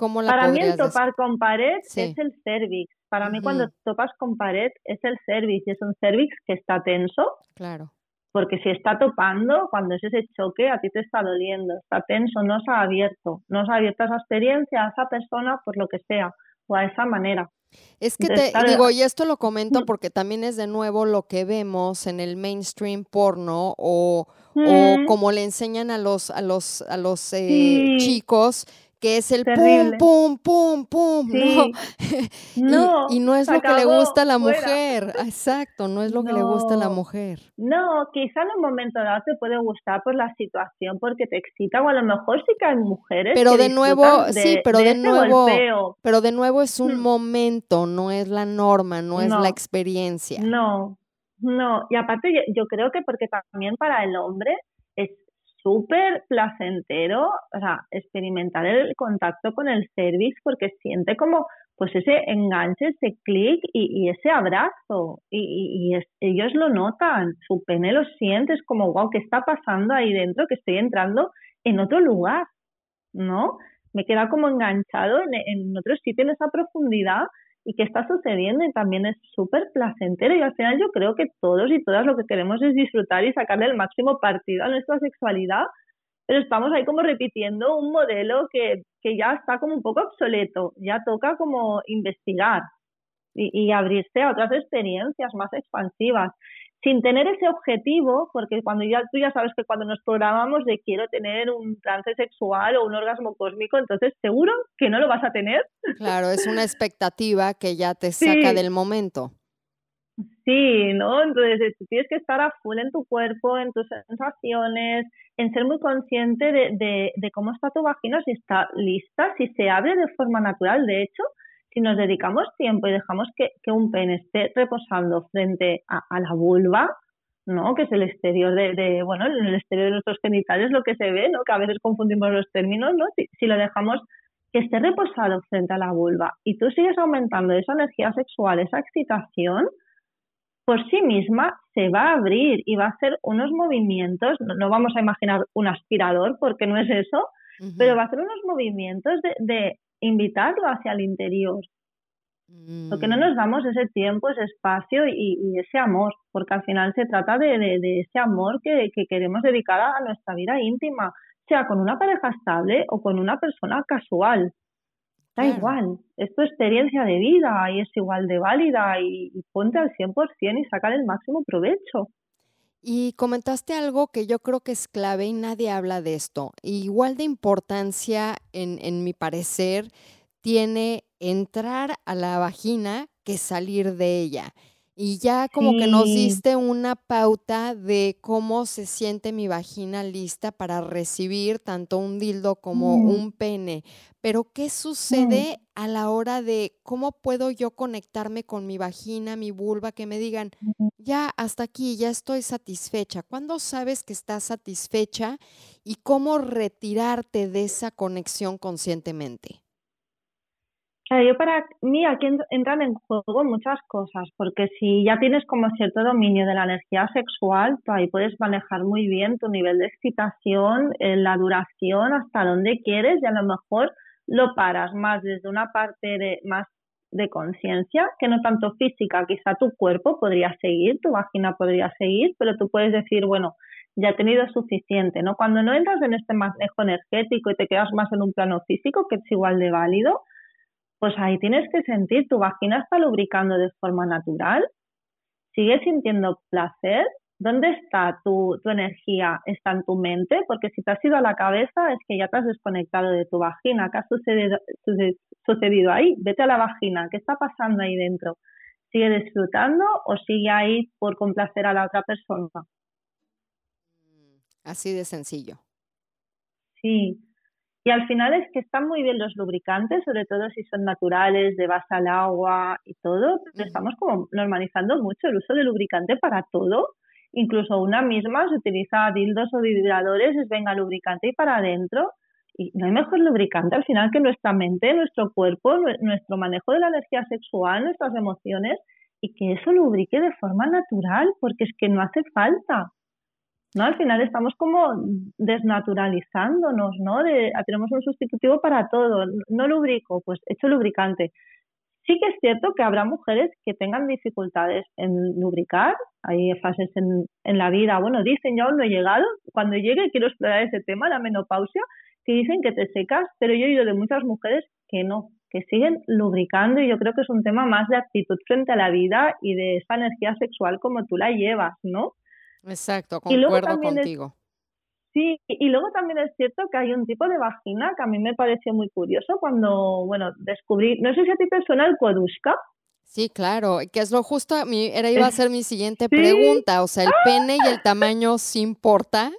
¿cómo la Para mí el topar con pared es el cervix. Para mí cuando topas con pared es el cervix y es un cervix que está tenso. Claro. Porque si está topando, cuando es ese choque, a ti te está doliendo, está tenso, no se ha abierto, no se ha abierto esa experiencia a esa persona por lo que sea o a esa manera. Es que te digo, y esto lo comento porque también es de nuevo lo que vemos en el mainstream porno o, o como le enseñan a los, a los, a los eh, chicos que es el pum, pum, pum, pum, ¿no? y, no es lo que le gusta a la mujer, exacto, no es lo que le gusta a la mujer. No, quizá en un momento dado te puede gustar por la situación, porque te excita, o a lo mejor sí que hay mujeres. Pero de nuevo, sí, pero de, nuevo, pero de nuevo es un hmm. momento, no es la norma, no es la experiencia. No, no, y aparte yo creo que porque también para el hombre es súper placentero, o sea, experimentar el contacto con el service porque siente como pues ese enganche, ese clic y, ese abrazo y, ellos lo notan, su pene lo siente, es como, wow, ¿qué está pasando ahí dentro? Que estoy entrando en otro lugar, ¿no? Me queda como enganchado en, en otro sitio, en esa profundidad y qué está sucediendo y también es súper placentero y al final yo creo que todos y todas lo que queremos es disfrutar y sacarle el máximo partido a nuestra sexualidad, pero estamos ahí como repitiendo un modelo que, que ya está como un poco obsoleto, ya toca como investigar y, y abrirse a otras experiencias más expansivas sin tener ese objetivo, porque cuando ya tú ya sabes que cuando nos programamos de quiero tener un trance sexual o un orgasmo cósmico, entonces seguro que no lo vas a tener. Claro, es una expectativa que ya te saca del momento. Sí, ¿no? Entonces tienes que estar a full en tu cuerpo, en tus sensaciones, en ser muy consciente de, de, de cómo está tu vagina, si está lista, si se abre de forma natural. De hecho, si nos dedicamos tiempo y dejamos que, un pene esté reposando frente a, la vulva, ¿no? Que es el exterior de, bueno, en el exterior de nuestros genitales lo que se ve, ¿no? Que a veces confundimos los términos, ¿no? Si, lo dejamos que esté reposado frente a la vulva y tú sigues aumentando esa energía sexual, esa excitación, por sí misma se va a abrir y va a hacer unos movimientos, no, vamos a imaginar un aspirador porque no es eso, pero va a hacer unos movimientos de, invitarlo hacia el interior. Porque no mm. nos damos ese tiempo, ese espacio y, ese amor, porque al final se trata de, ese amor que, queremos dedicar a nuestra vida íntima, sea con una pareja estable o con una persona casual. Da igual, es tu experiencia de vida y es igual de válida y, ponte al 100% y sacar el máximo provecho. Y comentaste algo que yo creo que es clave y nadie habla de esto. Igual de importancia, en, en mi parecer, tiene entrar a la vagina que salir de ella. Y ya como que nos diste una pauta de cómo se siente mi vagina lista para recibir tanto un dildo como mm. un pene. Pero ¿qué mm. sucede a la hora de cómo puedo yo conectarme con mi vagina, mi vulva, que me digan, ya hasta aquí, ya estoy satisfecha? ¿Cuándo sabes que estás satisfecha y cómo retirarte de esa conexión conscientemente? Yo para mí aquí entran en juego muchas cosas, porque si ya tienes como cierto dominio de la energía sexual, ahí puedes manejar muy bien tu nivel de excitación, eh, la duración, hasta donde quieres y a lo mejor lo paras más desde una parte de más de conciencia, que no tanto física, quizá tu cuerpo podría seguir, tu vagina podría seguir, pero tú puedes decir, bueno, ya he tenido suficiente, ¿no? Cuando no entras en este manejo energético y te quedas más en un plano físico, que es igual de válido, pues ahí tienes que sentir, tu vagina está lubricando de forma natural, sigues sintiendo placer, ¿dónde está tu, energía? ¿Está en tu mente? Porque si te has ido a la cabeza es que ya te has desconectado de tu vagina. ¿Qué ha sucedido, sucedido ahí? Vete a la vagina, ¿qué está pasando ahí dentro? ¿Sigue disfrutando o sigue ahí por complacer a la otra persona? Así de sencillo. Sí, y al final es que están muy bien los lubricantes, sobre todo si son naturales, de base al agua y todo. estamos como normalizando mucho el uso de lubricante para todo. Incluso una misma se utiliza dildos o vibradores, es venga lubricante y para adentro. Y no hay mejor lubricante al final que nuestra mente, nuestro cuerpo, nuestro manejo de la energía sexual, nuestras emociones y que eso lubrique de forma natural, porque es que no hace falta. ¿No? Al final estamos como desnaturalizándonos, ¿no? De, ah, tenemos un sustitutivo para todo. No lubrico, pues hecho lubricante. Sí que es cierto que habrá mujeres que tengan dificultades en lubricar. Hay fases en, en la vida, bueno, dicen, yo aún no he llegado. Cuando llegue quiero explorar ese tema, la menopausia, que dicen que te secas, pero yo he oído de muchas mujeres que no, que siguen lubricando y yo creo que es un tema más de actitud frente a la vida y de esa energía sexual como tú la llevas, ¿no? Exacto, concuerdo contigo. sí, y luego también es cierto que hay un tipo de vagina que a mí me pareció muy curioso cuando, bueno, descubrí, no sé si a ti te suena el kodushka. Sí, claro, que es lo justo, a mí era iba a ser mi siguiente pregunta, o sea, ¿el pene y el tamaño sí importa?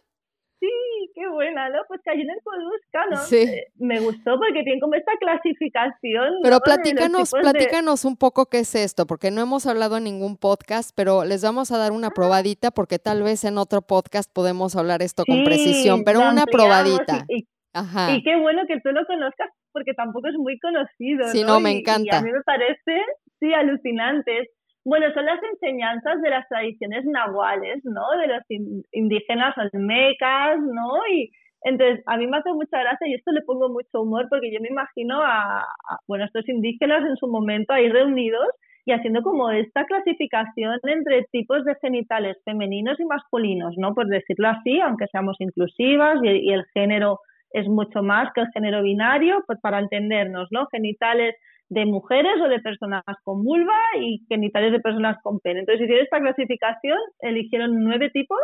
Buena, ¿no? Pues cayó en el Podusca, ¿no? Sí. Eh, me gustó porque tiene como esta clasificación. Pero platícanos, platícanos un poco qué es esto, porque no hemos hablado en ningún podcast, pero les vamos a dar una ah. probadita porque tal vez en otro podcast podemos hablar esto con precisión, pero una probadita. Y, Ajá. y qué bueno que tú lo conozcas porque tampoco es muy conocido. Sí, no, me encanta. Y, a mí me parece, sí, alucinante. Bueno, son las enseñanzas de las tradiciones nahuales, ¿no? De los indígenas olmecas, ¿no? Y entonces, a mí me hace mucha gracia y esto le pongo mucho humor porque yo me imagino a, bueno, estos indígenas en su momento ahí reunidos y haciendo como esta clasificación entre tipos de genitales femeninos y masculinos, ¿no? Por decirlo así, aunque seamos inclusivas y, y el género es mucho más que el género binario, pues para entendernos, ¿no? Genitales de mujeres o de personas con vulva y genitales de personas con pene. Entonces hicieron esta clasificación, eligieron nueve tipos,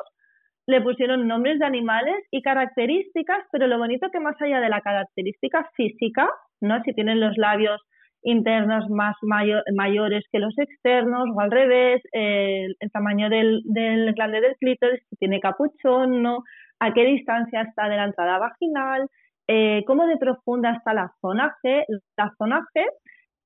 le pusieron nombres de animales y características, pero lo bonito que más allá de la característica física, ¿no? Si tienen los labios internos más mayores que los externos o al revés, el, tamaño del, del glande del clítoris, si tiene capuchón, ¿no? A qué distancia está de la entrada vaginal, eh, cómo de profunda está la zona G. La zona G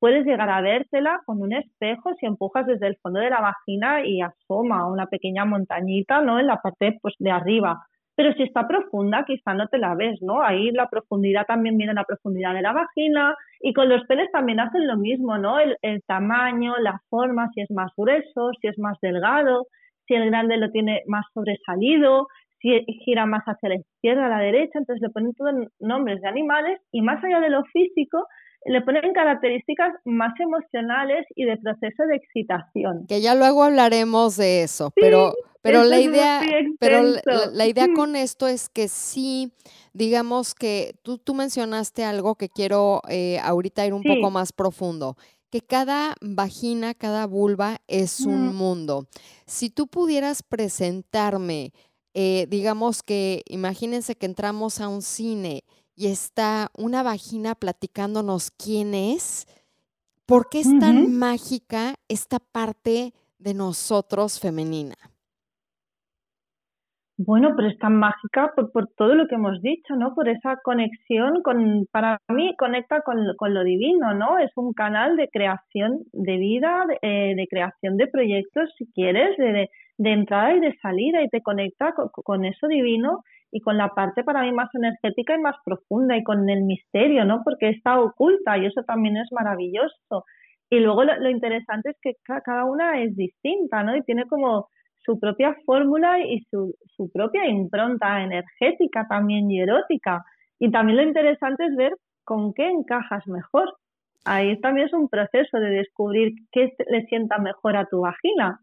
puedes llegar a vértela con un espejo si empujas desde el fondo de la vagina y asoma una pequeña montañita ¿no? en la parte pues, de arriba. pero si está profunda, quizá no te la ves, ¿no? Ahí la profundidad también viene la profundidad de la vagina y con los penes también hacen lo mismo, ¿no? El, el tamaño, la forma, si es más grueso, si es más delgado, si el grande lo tiene más sobresalido, si gira más hacia la izquierda, a la derecha, entonces le ponen todos nombres de animales y más allá de lo físico, le ponen características más emocionales y de proceso de excitación. Que ya luego hablaremos de eso, pero, pero la idea, pero la, idea con esto es que sí, digamos que tú, tú mencionaste algo que quiero eh, ahorita ir un poco más profundo que cada vagina, cada vulva es un mundo. Si tú pudieras presentarme, eh, digamos que imagínense que entramos a un cine y está una vagina platicándonos quién es, ¿por qué es tan mágica esta parte de nosotros femenina? Bueno, pero es tan mágica por, por, todo lo que hemos dicho, ¿no? Por esa conexión con, para mí, conecta con, con lo divino, ¿no? Es un canal de creación de vida, de, eh, creación de proyectos, si quieres, de, de, entrada y de salida, y te conecta con, con, eso divino y con la parte para mí más energética y más profunda y con el misterio, ¿no? Porque está oculta y eso también es maravilloso. Y luego lo, interesante es que cada una es distinta, ¿no? Y tiene como su propia fórmula y su, su propia impronta energética también y erótica. Y también lo interesante es ver con qué encajas mejor ahí también es un proceso de descubrir qué le sienta mejor a tu vagina,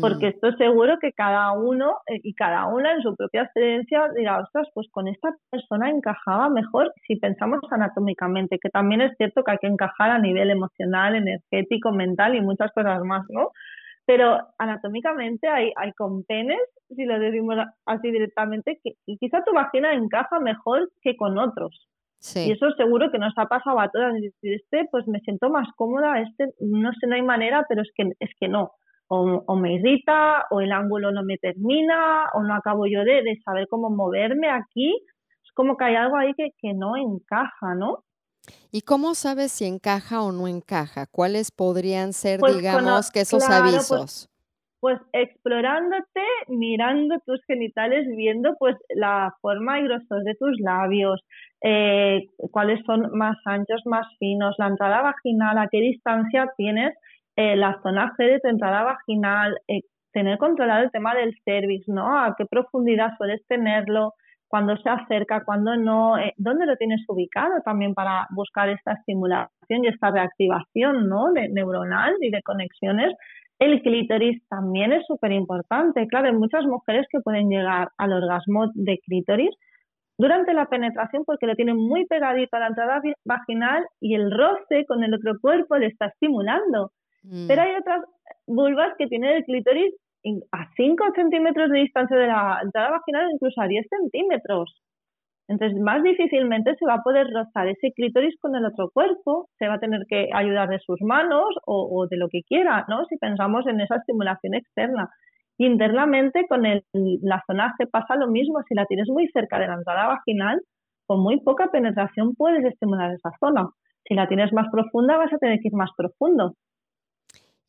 porque estoy seguro que cada uno eh, y cada una en su propia experiencia dirá, ostras, pues con esta persona encajaba mejor si pensamos anatómicamente, que también es cierto que hay que encajar a nivel emocional, energético, mental y muchas cosas más, ¿no? Pero anatómicamente hay, hay con penes, si lo decimos así directamente, que quizá tu vagina encaja mejor que con otros. Y eso seguro que nos ha pasado a todas. este, pues me siento más cómoda, este, no sé, no hay manera, pero es que, es que no. O, o me irrita, o el ángulo no me termina, o no acabo yo de, de saber cómo moverme aquí. Es como que hay algo ahí que, que no encaja, ¿no? ¿Y cómo sabes si encaja o no encaja? ¿Cuáles podrían ser, pues digamos, que esos pues avisos? Pues explorándote, mirando tus genitales, viendo pues la forma y grosor de tus labios, eh, cuáles son más anchos, más finos, la entrada vaginal, a qué distancia tienes eh, la zona G de tu entrada vaginal, eh, tener controlado el tema del cervix, ¿no? A qué profundidad sueles tenerlo, cuándo se acerca, cuándo no, dónde lo tienes ubicado también para buscar esta estimulación y esta reactivación, ¿no? De neuronal y de conexiones el clítoris también es súper importante. Claro, hay muchas mujeres que pueden llegar al orgasmo de clítoris durante la penetración porque lo tienen muy pegadito a la entrada vaginal y el roce con el otro cuerpo le está estimulando. Mm. Pero hay otras vulvas que tienen el clítoris a 5 centímetros de distancia de la entrada vaginal, incluso a 10 centímetros. Entonces, más difícilmente se va a poder rozar ese clítoris con el otro cuerpo, se va a tener que ayudar de sus manos o, de lo que quiera, ¿no? Si pensamos en esa estimulación externa. internamente, con el, la zona G pasa lo mismo, si la tienes muy cerca de la entrada vaginal, con muy poca penetración puedes estimular esa zona. Si la tienes más profunda, vas a tener que ir más profundo.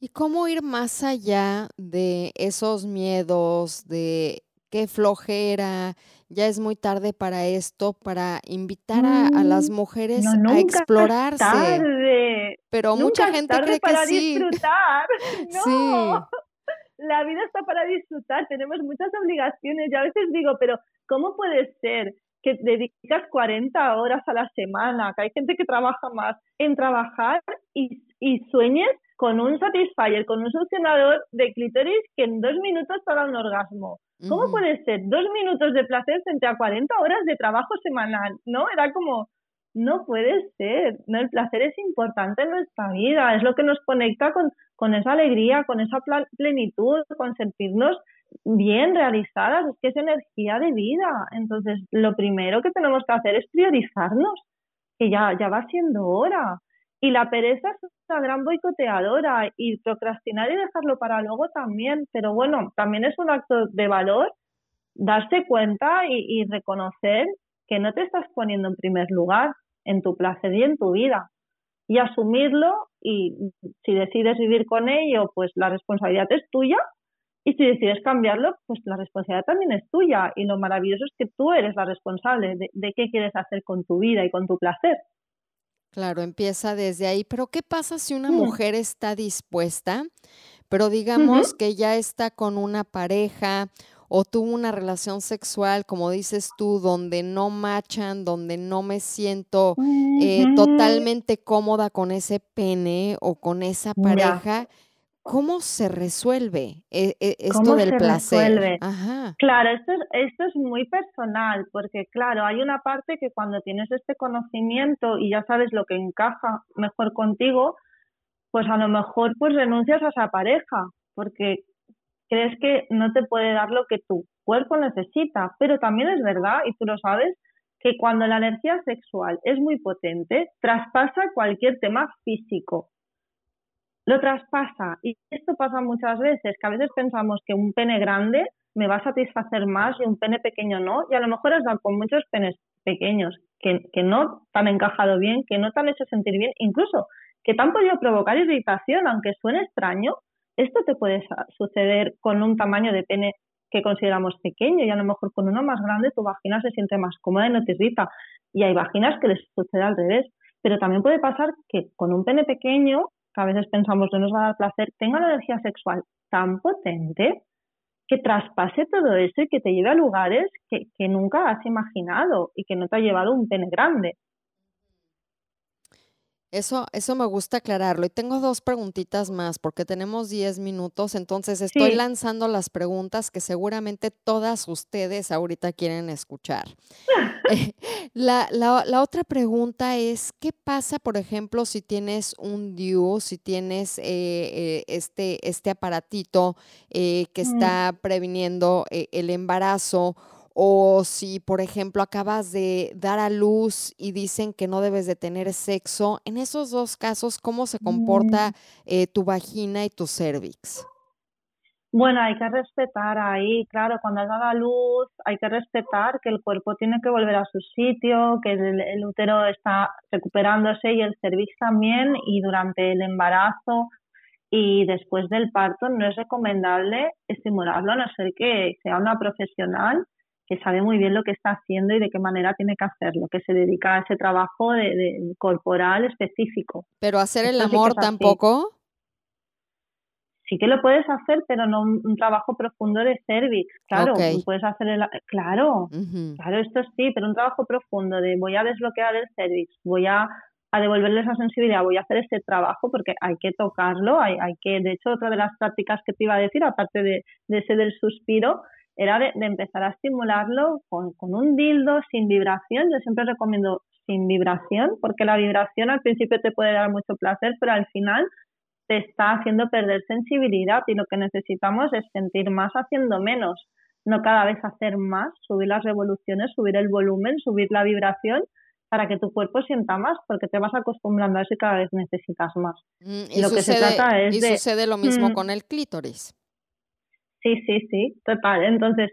¿Y cómo ir más allá de esos miedos, de qué flojera, ya es muy tarde para esto, para invitar a, las mm, mujeres a explorarse. tarde. Pero mucha gente cree para que sí. disfrutar. No. La vida está para disfrutar, tenemos muchas obligaciones. Y a veces digo, pero ¿cómo puede ser que dedicas 40 horas a la semana, que hay gente que trabaja más, en trabajar y, y sueñes con un satisfier, con un succionador de clítoris que en dos minutos te da un orgasmo? ¿Cómo puede ser dos minutos de placer frente a 40 horas de trabajo semanal? ¿No? Era como, no puede ser. ¿no? El placer es importante en nuestra vida, es lo que nos conecta con, con esa alegría, con esa plenitud, con sentirnos bien realizadas, es que es energía de vida. Entonces, lo primero que tenemos que hacer es priorizarnos, que ya, ya va siendo hora. Y la pereza es una gran boicoteadora y procrastinar y dejarlo para luego también, pero bueno, también es un acto de valor darse cuenta y, reconocer que no te estás poniendo en primer lugar en tu placer y en tu vida y asumirlo y si decides vivir con ello, pues la responsabilidad es tuya Y si decides cambiarlo, pues la responsabilidad también es tuya. Y lo maravilloso es que tú eres la responsable de, qué quieres hacer con tu vida y con tu placer. Claro, empieza desde ahí. Pero ¿qué pasa si una mm. mujer está dispuesta, pero digamos que ya está con una pareja o tuvo una relación sexual, como dices tú, donde no machan, donde no me siento eh, totalmente cómoda con ese pene o con esa pareja? ¿Cómo se resuelve e, e, esto del placer? Claro, esto es, esto es muy personal, porque claro, hay una parte que cuando tienes este conocimiento y ya sabes lo que encaja mejor contigo, pues a lo mejor pues renuncias a esa pareja, porque crees que no te puede dar lo que tu cuerpo necesita, pero también es verdad, y tú lo sabes, que cuando la energía sexual es muy potente, traspasa cualquier tema físico lo traspasa. Y esto pasa muchas veces, que a veces pensamos que un pene grande me va a satisfacer más y un pene pequeño no, y a lo mejor dado con muchos penes pequeños que, que no te encajado bien, que no te han hecho sentir bien, incluso que te han podido provocar irritación, aunque suene extraño, esto te puede suceder con un tamaño de pene que consideramos pequeño y a lo mejor con uno más grande tu vagina se siente más cómoda y no te irrita. Y hay vaginas que les sucede al revés. Pero también puede pasar que con un pene pequeño que a veces pensamos no nos va a dar placer, tenga una energía sexual tan potente que traspase todo eso y que te lleve a lugares que, que nunca has imaginado y que no te ha llevado un pene grande. Eso, eso me gusta aclararlo. Y tengo dos preguntitas más porque tenemos 10 minutos, entonces estoy lanzando las preguntas que seguramente todas ustedes ahorita quieren escuchar. Eh, la, la, otra pregunta es, ¿qué pasa, por ejemplo, si tienes un DIU, si tienes eh, eh, este, este aparatito que mm. está previniendo el embarazo? O si, por ejemplo, acabas de dar a luz y dicen que no debes de tener sexo, en esos dos casos, ¿cómo se comporta mm. eh, tu vagina y tu cervix? Bueno, hay que respetar ahí, claro, cuando has dado a luz hay que respetar que el cuerpo tiene que volver a su sitio, que el, útero está recuperándose y el cervix también y durante el embarazo y después del parto no es recomendable estimularlo a no ser que sea una profesional que sabe muy bien lo que está haciendo y de qué manera tiene que hacerlo, que se dedica a ese trabajo de, corporal específico. Pero hacer el amor tampoco. Sí que lo puedes hacer, pero no un, trabajo profundo de cervix, claro, puedes hacer el, claro, claro, esto sí, pero un trabajo profundo de voy a desbloquear el cervix, voy a, devolverle esa sensibilidad, voy a hacer ese trabajo porque hay que tocarlo, hay, hay que, de hecho, otra de las prácticas que te iba a decir, aparte de, de ese del suspiro, era de, empezar a estimularlo con, un dildo sin vibración. Yo siempre recomiendo sin vibración, porque la vibración al principio te puede dar mucho placer, pero al final te está haciendo perder sensibilidad y lo que necesitamos es sentir más haciendo menos, no cada vez hacer más, subir las revoluciones, subir el volumen, subir la vibración para que tu cuerpo sienta más, porque te vas acostumbrando a eso y cada vez necesitas más. Mm, y, lo que se trata es y sucede lo mismo mm. con el clítoris. Sí, sí, sí, total. Entonces,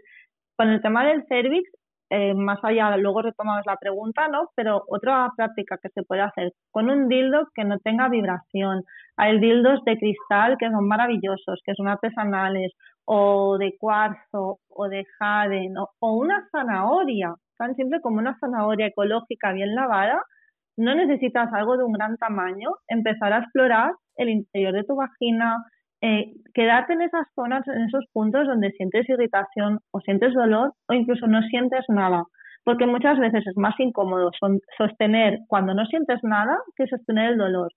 con el tema del cervix, eh, más allá, luego retomamos la pregunta, ¿no? Pero otra práctica que se puede hacer con un dildo que no tenga vibración. Hay dildos de cristal que son maravillosos, que son artesanales, o de cuarzo, o de jade, o una zanahoria, tan simple como una zanahoria ecológica bien lavada. No necesitas algo de un gran tamaño, empezar a explorar el interior de tu vagina, eh, quedarte en esas zonas, en esos puntos donde sientes irritación o sientes dolor o incluso no sientes nada. Porque muchas veces es más incómodo sostener cuando no sientes nada que sostener el dolor.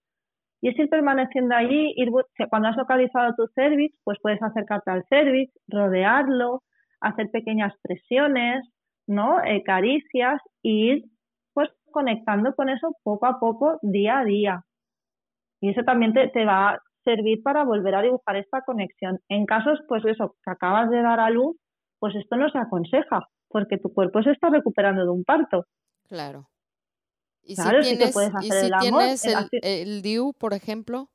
Y es ir permaneciendo allí, ir, cuando has localizado tu cervix, pues puedes acercarte al cervix, rodearlo, hacer pequeñas presiones, ¿no? Eh, caricias y ir pues conectando con eso poco a poco, día a día. Y eso también te, te va servir para volver a dibujar esta conexión. En casos, pues eso, que acabas de dar a luz, pues esto no se aconseja, porque tu cuerpo se está recuperando de un parto. Claro. ¿Y si tienes, el, DIU, por ejemplo?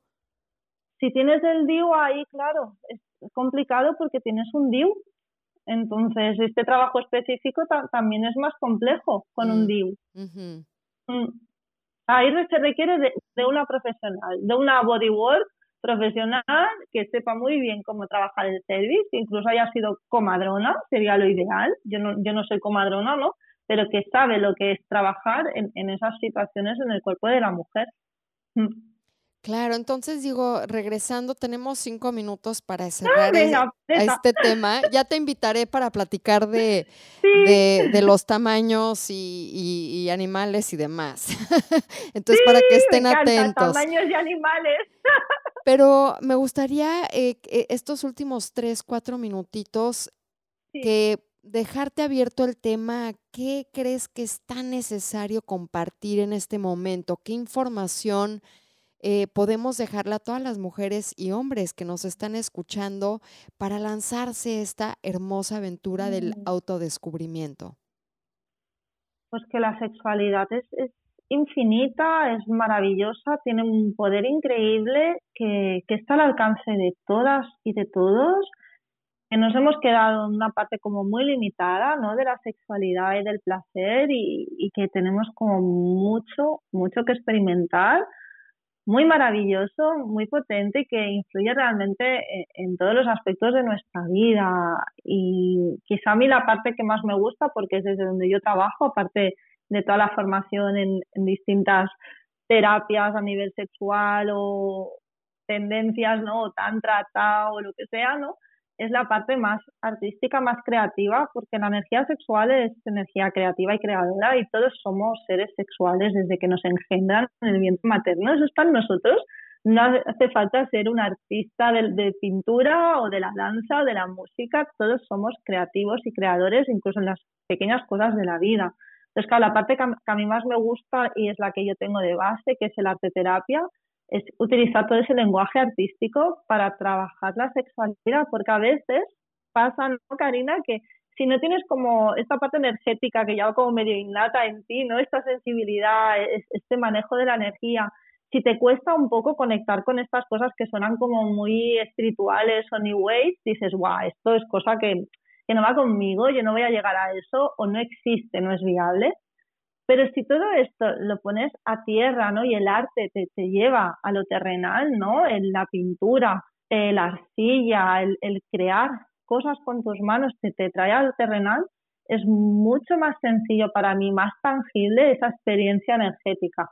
Si tienes el DIU ahí, claro, es complicado porque tienes un DIU. Entonces, este trabajo específico también es más complejo con un mm, DIU. Mm. Ahí se requiere de, de, una profesional, de una bodywork profesional que sepa muy bien cómo trabajar el service, que incluso haya sido comadrona, sería lo ideal. Yo no, yo no soy comadrona, ¿no? Pero que sabe lo que es trabajar en, en esas situaciones en el cuerpo de la mujer. Mm. Claro, entonces digo, regresando, tenemos cinco minutos para ah, cerrar este tema. Ya te invitaré para platicar de, de, los tamaños y, animales y demás. Entonces, para que estén atentos. Tamaños y animales. Pero me gustaría eh, estos últimos tres, cuatro minutitos que dejarte abierto el tema, ¿qué crees que es tan necesario compartir en este momento? ¿Qué información eh, podemos dejarla a todas las mujeres y hombres que nos están escuchando para lanzarse esta hermosa aventura del mm. autodescubrimiento? Pues que la sexualidad es, infinita, es maravillosa, tiene un poder increíble que, está al alcance de todas y de todos que nos hemos quedado en una parte como muy limitada, ¿no? De la sexualidad y del placer y, y, que tenemos como mucho, mucho que experimentar muy maravilloso, muy potente y que influye realmente en, todos los aspectos de nuestra vida. Y quizá a mí la parte que más me gusta, porque es desde donde yo trabajo, aparte de toda la formación en, distintas terapias a nivel sexual o tendencias, ¿no? O tantra, o lo que sea, ¿no? es la parte más artística, más creativa, porque la energía sexual es energía creativa y creadora y todos somos seres sexuales desde que nos engendran en el vientre materno. Eso está en nosotros. No hace falta ser un artista de, pintura o de la danza o de la música. Todos somos creativos y creadores, incluso en las pequeñas cosas de la vida. Entonces, claro, la parte que a mí más me gusta y es la que yo tengo de base, que es el arte terapia, es utilizar todo ese lenguaje artístico para trabajar la sexualidad, porque a veces pasa, ¿no, Karina? Que si no tienes como esta parte energética que ya como medio innata en ti, ¿no? Esta sensibilidad, este manejo de la energía, si te cuesta un poco conectar con estas cosas que suenan como muy espirituales o new age, dices, guau, esto es cosa que, que no va conmigo, yo no voy a llegar a eso o no existe, no es viable. Pero si todo esto lo pones a tierra, ¿no? Y el arte te, te lleva a lo terrenal, ¿no? En la pintura, eh, la arcilla, el, el, crear cosas con tus manos te, te trae a lo terrenal, es mucho más sencillo para mí, más tangible esa experiencia energética.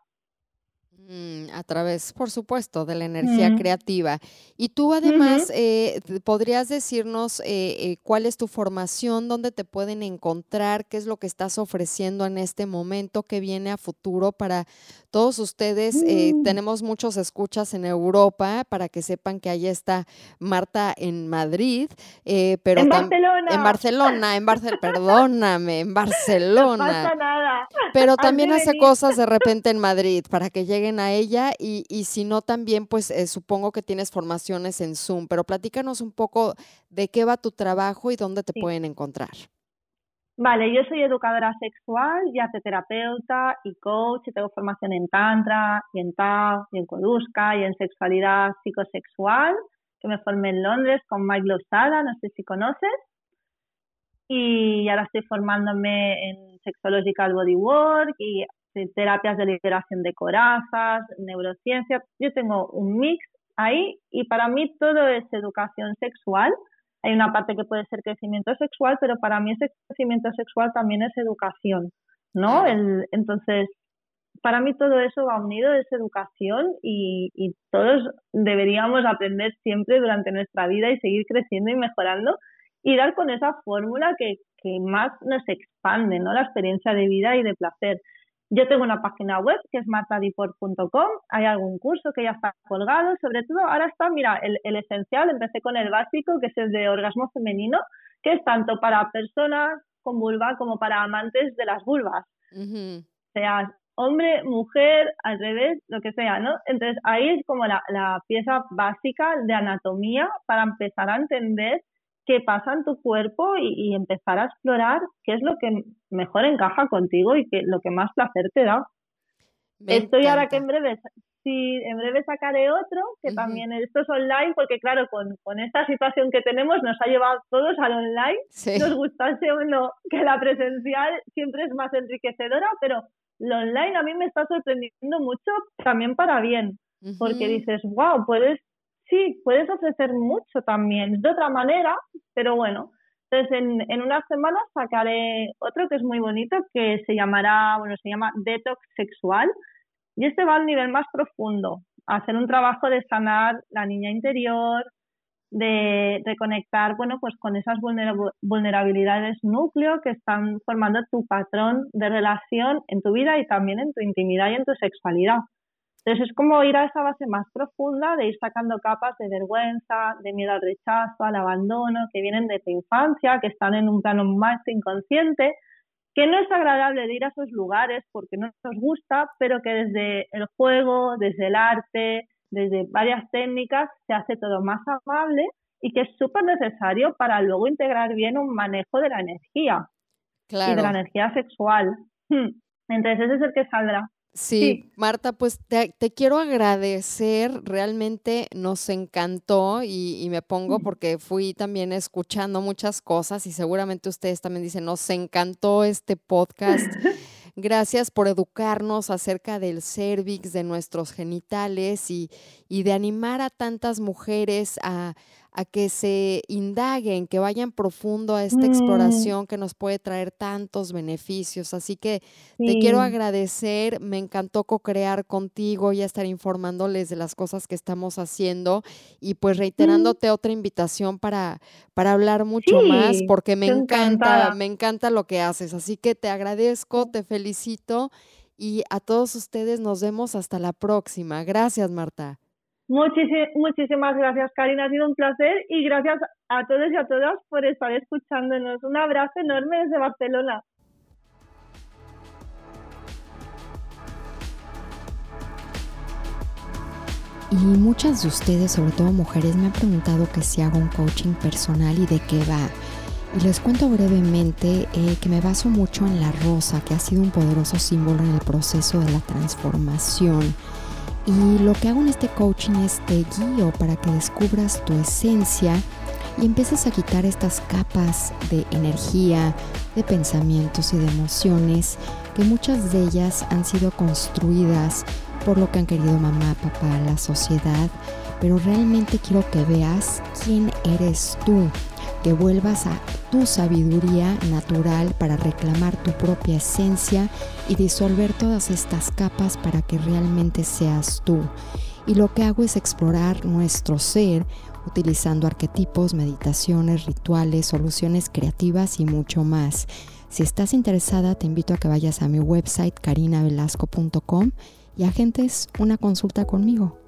Mm, a través, por supuesto, de la energía creativa. Y tú además eh, podrías decirnos eh, eh, cuál es tu formación, dónde te pueden encontrar, qué es lo que estás ofreciendo en este momento, qué viene a futuro para todos ustedes. Mm. tenemos muchos escuchas en Europa para que sepan que ahí está Marta en Madrid, pero en Barcelona. En Barcelona, en Barcelona, perdóname, en Barcelona. No pasa nada. Pero también hace cosas de repente en Madrid para que lleguen a ella y, y si no también, pues eh, supongo que tienes formaciones en Zoom, pero platícanos un poco de qué va tu trabajo y dónde te pueden encontrar. Vale, yo soy educadora sexual y terapeuta y coach y tengo formación en Tantra y en Tao y en Koduska y en sexualidad psicosexual, que me formé en Londres con Mike Lozada, no sé si conoces. Y ahora estoy formándome en Sexological Bodywork y terapias de liberación de corazas, neurociencia. Yo tengo un mix ahí y para mí todo es educación sexual. Hay una parte que puede ser crecimiento sexual, pero para mí ese crecimiento sexual también es educación, ¿no? El, entonces, para mí todo eso va unido, es educación y, y todos deberíamos aprender siempre durante nuestra vida y seguir creciendo y mejorando y dar con esa fórmula que, que más nos expande, ¿no? La experiencia de vida y de placer. Yo tengo una página web que es martadiport.com, hay algún curso que ya está colgado, sobre todo ahora está, mira, el, el, esencial, empecé con el básico, que es el de orgasmo femenino, que es tanto para personas con vulva como para amantes de las vulvas. Sea hombre, mujer, al revés, lo que sea, ¿no? Entonces ahí es como la, la pieza básica de anatomía para empezar a entender qué pasa en tu cuerpo y, empezar a explorar qué es lo que mejor encaja contigo y qué lo que más placer te da. Estoy ahora que en breve, sí, en breve sacaré otro, que también esto es online, porque claro, con, con, esta situación que tenemos nos ha llevado todos al online. Nos gustase o no que la presencial siempre es más enriquecedora, pero lo online a mí me está sorprendiendo mucho también para bien, porque dices, wow, puedes sí, puedes ofrecer mucho también, de otra manera, pero bueno. Entonces, en, en unas semanas sacaré otro que es muy bonito, que se llamará, bueno, se llama Detox Sexual, y este va al nivel más profundo, hacer un trabajo de sanar la niña interior, de reconectar, bueno, pues con esas vulnerabilidades núcleo que están formando tu patrón de relación en tu vida y también en tu intimidad y en tu sexualidad. Entonces es como ir a esa base más profunda de ir sacando capas de vergüenza, de miedo al rechazo, al abandono, que vienen de tu infancia, que están en un plano más inconsciente, que no es agradable de ir a esos lugares porque no nos gusta, pero que desde el juego, desde el arte, desde varias técnicas se hace todo más amable y que es súper necesario para luego integrar bien un manejo de la energía y de la energía sexual. Hmm. Entonces ese es el que saldrá. Sí, Marta, pues te, quiero agradecer, realmente nos encantó y, y, me pongo porque fui también escuchando muchas cosas y seguramente ustedes también dicen, nos encantó este podcast. Gracias por educarnos acerca del cervix, de nuestros genitales y, y de animar a tantas mujeres a, a que se indaguen, que vayan profundo a esta mm. exploración que nos puede traer tantos beneficios. Así que te quiero agradecer, me encantó co-crear contigo y estar informándoles de las cosas que estamos haciendo y pues mm. reiterándote otra invitación para, para hablar mucho más porque me encanta, me encanta lo que haces. Así que te agradezco, te felicito y a todos ustedes nos vemos hasta la próxima. Gracias, Marta muchísimas gracias, Karina. Ha sido un placer y gracias a todos y a todas por estar escuchándonos. Un abrazo enorme desde Barcelona. Y muchas de ustedes, sobre todo mujeres, me han preguntado que si hago un coaching personal y de qué va. Y les cuento brevemente eh, que me baso mucho en la rosa, que ha sido un poderoso símbolo en el proceso de la transformación y lo que hago en este coaching es te guío para que descubras tu esencia y empieces a quitar estas capas de energía, de pensamientos y de emociones que muchas de ellas han sido construidas por lo que han querido mamá, papá, la sociedad, pero realmente quiero que veas quién eres tú, que vuelvas a tu sabiduría natural para reclamar tu propia esencia y disolver todas estas capas para que realmente seas tú. Y lo que hago es explorar nuestro ser utilizando arquetipos, meditaciones, rituales, soluciones creativas y mucho más. Si estás interesada, te invito a que vayas a mi website carinavelasco.com y agentes una consulta conmigo.